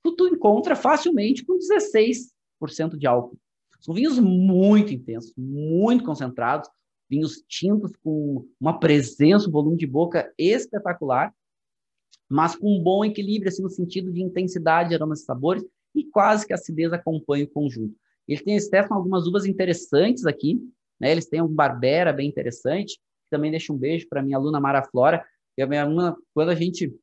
tu, tu encontra facilmente com 16% de álcool. São vinhos muito intensos, muito concentrados, vinhos tintos com uma presença, um volume de boca espetacular, mas com um bom equilíbrio, assim, no sentido de intensidade, aromas e sabores, e quase que a acidez acompanha o conjunto. Ele tem, eles testam algumas uvas interessantes aqui, né? Eles têm um Barbera bem interessante, também deixa um beijo para minha aluna Mara Flora, e a minha aluna, quando a gente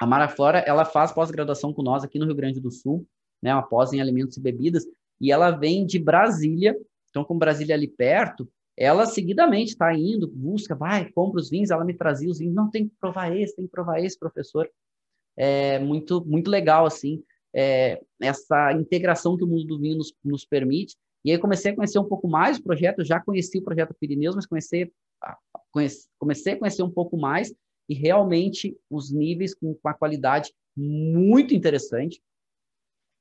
a Mara Flora, ela faz pós-graduação com nós aqui no Rio Grande do Sul, né, uma pós em alimentos e bebidas, e ela vem de Brasília, então com Brasília ali perto, ela seguidamente está indo, busca, vai, compra os vinhos, ela me trazia os vinhos, não, tem que provar esse, tem que provar esse, professor. É muito, muito legal, assim, é, essa integração que o mundo do vinho nos, nos permite. E aí comecei a conhecer um pouco mais o projeto, já conheci o projeto Pirineus, mas comecei a, comecei a conhecer um pouco mais e realmente os níveis com, com a qualidade muito interessante,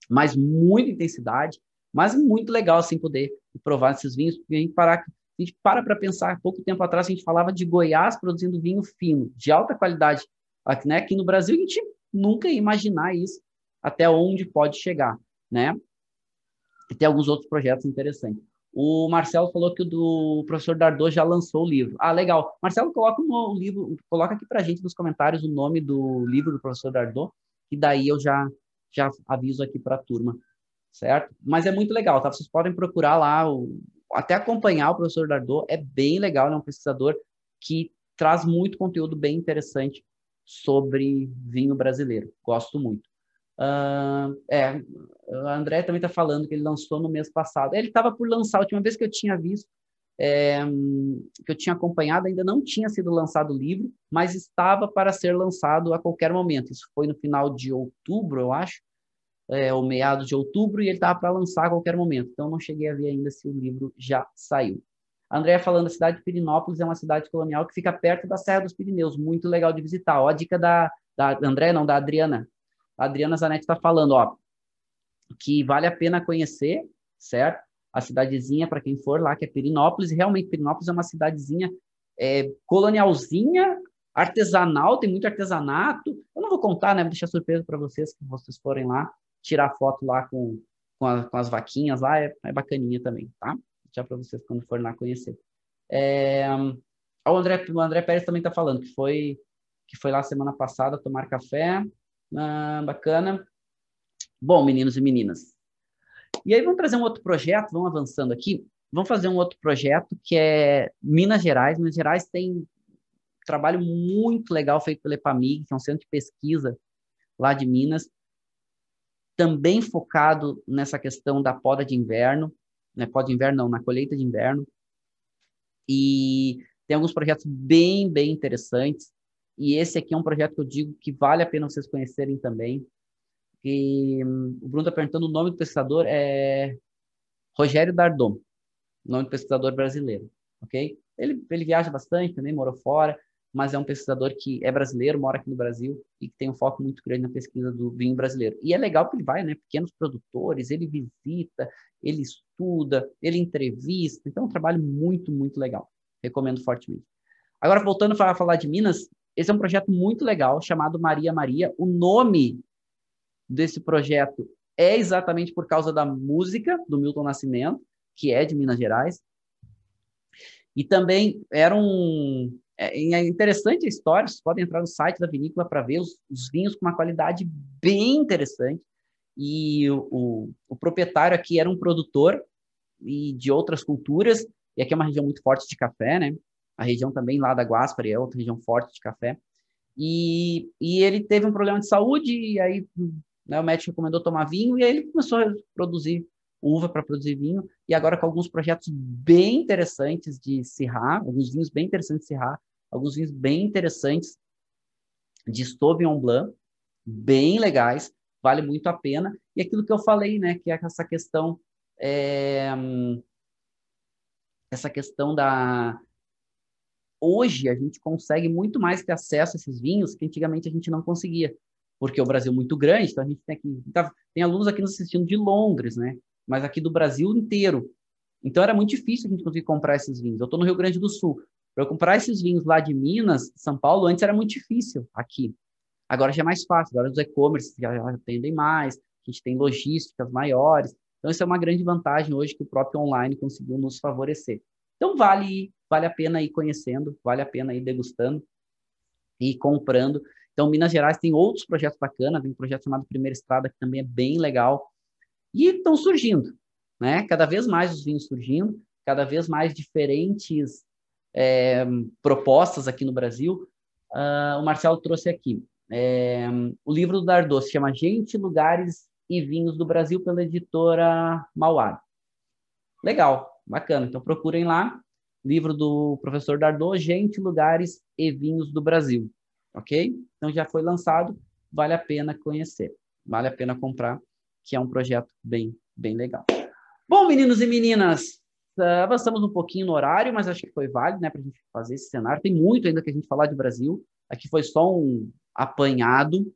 mas muita intensidade, mas muito legal assim poder provar esses vinhos, porque a gente parar, a gente para para pensar, pouco tempo atrás a gente falava de Goiás produzindo vinho fino, de alta qualidade, aqui, né? aqui no Brasil a gente nunca ia imaginar isso, até onde pode chegar, né? E tem alguns outros projetos interessantes. O Marcelo falou que o do professor Dardot já lançou o livro. Ah, legal. Marcelo, coloca o livro, coloca aqui para a gente nos comentários o nome do livro do professor Dardot, e daí eu já, já aviso aqui para a turma, certo? Mas é muito legal, tá? Vocês podem procurar lá, o, até acompanhar o professor Dardot, é bem legal, ele é um pesquisador que traz muito conteúdo bem interessante sobre vinho brasileiro. Gosto muito. Uh, é, o André também está falando que ele lançou no mês passado. Ele estava por lançar, a última vez que eu tinha visto, é, que eu tinha acompanhado, ainda não tinha sido lançado o livro, mas estava para ser lançado a qualquer momento. Isso foi no final de outubro, eu acho, é, ou meados de outubro, e ele estava para lançar a qualquer momento. Então, não cheguei a ver ainda se o livro já saiu. A Andrea falando, a cidade de Pirinópolis é uma cidade colonial que fica perto da Serra dos Pirineus, muito legal de visitar. Ó, a dica da, da André, não, da Adriana. A Adriana Zanetti está falando, ó, que vale a pena conhecer, certo? A cidadezinha, para quem for lá, que é Pirinópolis, e realmente Pirinópolis é uma cidadezinha é, colonialzinha, artesanal, tem muito artesanato. Eu não vou contar, né? Vou deixar surpresa para vocês, que vocês forem lá, tirar foto lá com, com, a, com as vaquinhas lá, é, é bacaninha também, tá? Deixar para vocês quando forem lá conhecer. É, o André, o André Pérez também está falando que foi, que foi lá semana passada tomar café, ah, bacana. Bom, meninos e meninas. E aí vamos trazer um outro projeto, vamos avançando aqui. Vamos fazer um outro projeto que é Minas Gerais. Minas Gerais tem um trabalho muito legal feito pela EPAMIG, que é um centro de pesquisa lá de Minas, também focado nessa questão da poda de inverno, né, poda de inverno não, na colheita de inverno. E tem alguns projetos bem, bem interessantes. E esse aqui é um projeto que eu digo que vale a pena vocês conhecerem também. E, hum, o Bruno está perguntando o nome do pesquisador é Rogério Dardon, nome do pesquisador brasileiro, ok? Ele, ele viaja bastante também, morou fora, mas é um pesquisador que é brasileiro, mora aqui no Brasil e que tem um foco muito grande na pesquisa do vinho brasileiro. E é legal que ele vai, né? Pequenos produtores, ele visita, ele estuda, ele entrevista. Então é um trabalho muito, muito legal. Recomendo fortemente. Agora, voltando para falar de Minas, esse é um projeto muito legal chamado Maria Maria. O nome desse projeto é exatamente por causa da música do Milton Nascimento, que é de Minas Gerais. E também era um, é, é interessante a história, vocês podem entrar no site da vinícola para ver os, os, vinhos com uma qualidade bem interessante. E o, o, o, proprietário aqui era um produtor e de outras culturas, e aqui é uma região muito forte de café, né? A região também lá da Guaspari é outra região forte de café. E, e ele teve um problema de saúde, e aí né, o médico recomendou tomar vinho, e aí ele começou a produzir uva para produzir vinho, e agora com alguns projetos bem interessantes de Syrah, alguns vinhos bem interessantes de Syrah, alguns vinhos bem interessantes de Sauvignon Blanc, bem legais, vale muito a pena. E aquilo que eu falei, né, que é essa questão é, essa questão da hoje a gente consegue muito mais ter acesso a esses vinhos que antigamente a gente não conseguia, porque o Brasil é muito grande, então a gente tem aqui tá, tem alunos aqui nos assistindo de Londres, né? Mas aqui do Brasil inteiro. Então era muito difícil a gente conseguir comprar esses vinhos. Eu estou no Rio Grande do Sul. Para comprar esses vinhos lá de Minas, São Paulo, antes era muito difícil aqui. Agora já é mais fácil, agora os e-commerce já atendem mais, a gente tem logísticas maiores. Então, isso é uma grande vantagem hoje que o próprio online conseguiu nos favorecer. Então, vale vale a pena ir conhecendo, vale a pena ir degustando e comprando. Então, Minas Gerais tem outros projetos bacanas, tem um projeto chamado Primeira Estrada, que também é bem legal. E estão surgindo, né? Cada vez mais os vinhos surgindo, cada vez mais diferentes é, propostas aqui no Brasil, uh, o Marcelo trouxe aqui. É, o livro do Dardot se chama Gente, Lugares e Vinhos do Brasil, pela editora Mauá. Legal, bacana. Então procurem lá. Livro do professor Dardot, Gente, Lugares e Vinhos do Brasil. Ok? Então já foi lançado, vale a pena conhecer, vale a pena comprar, que é um projeto bem, bem legal. Bom, meninos e meninas, Uh, avançamos um pouquinho no horário, mas acho que foi válido né, para a gente fazer esse cenário. Tem muito ainda que a gente falar de Brasil. Aqui foi só um apanhado.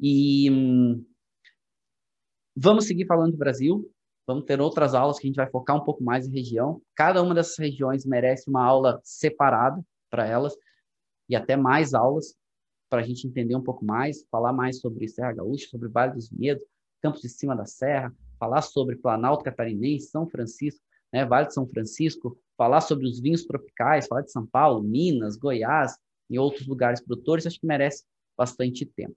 E hum, vamos seguir falando de Brasil. Vamos ter outras aulas que a gente vai focar um pouco mais em região. Cada uma dessas regiões merece uma aula separada para elas e até mais aulas para a gente entender um pouco mais, falar mais sobre Serra Gaúcha, sobre Vale dos Vinhedos, Campos de Cima da Serra, falar sobre Planalto Catarinense, São Francisco, né, Vale de São Francisco, falar sobre os vinhos tropicais, falar de São Paulo, Minas, Goiás e outros lugares produtores, acho que merece bastante tempo.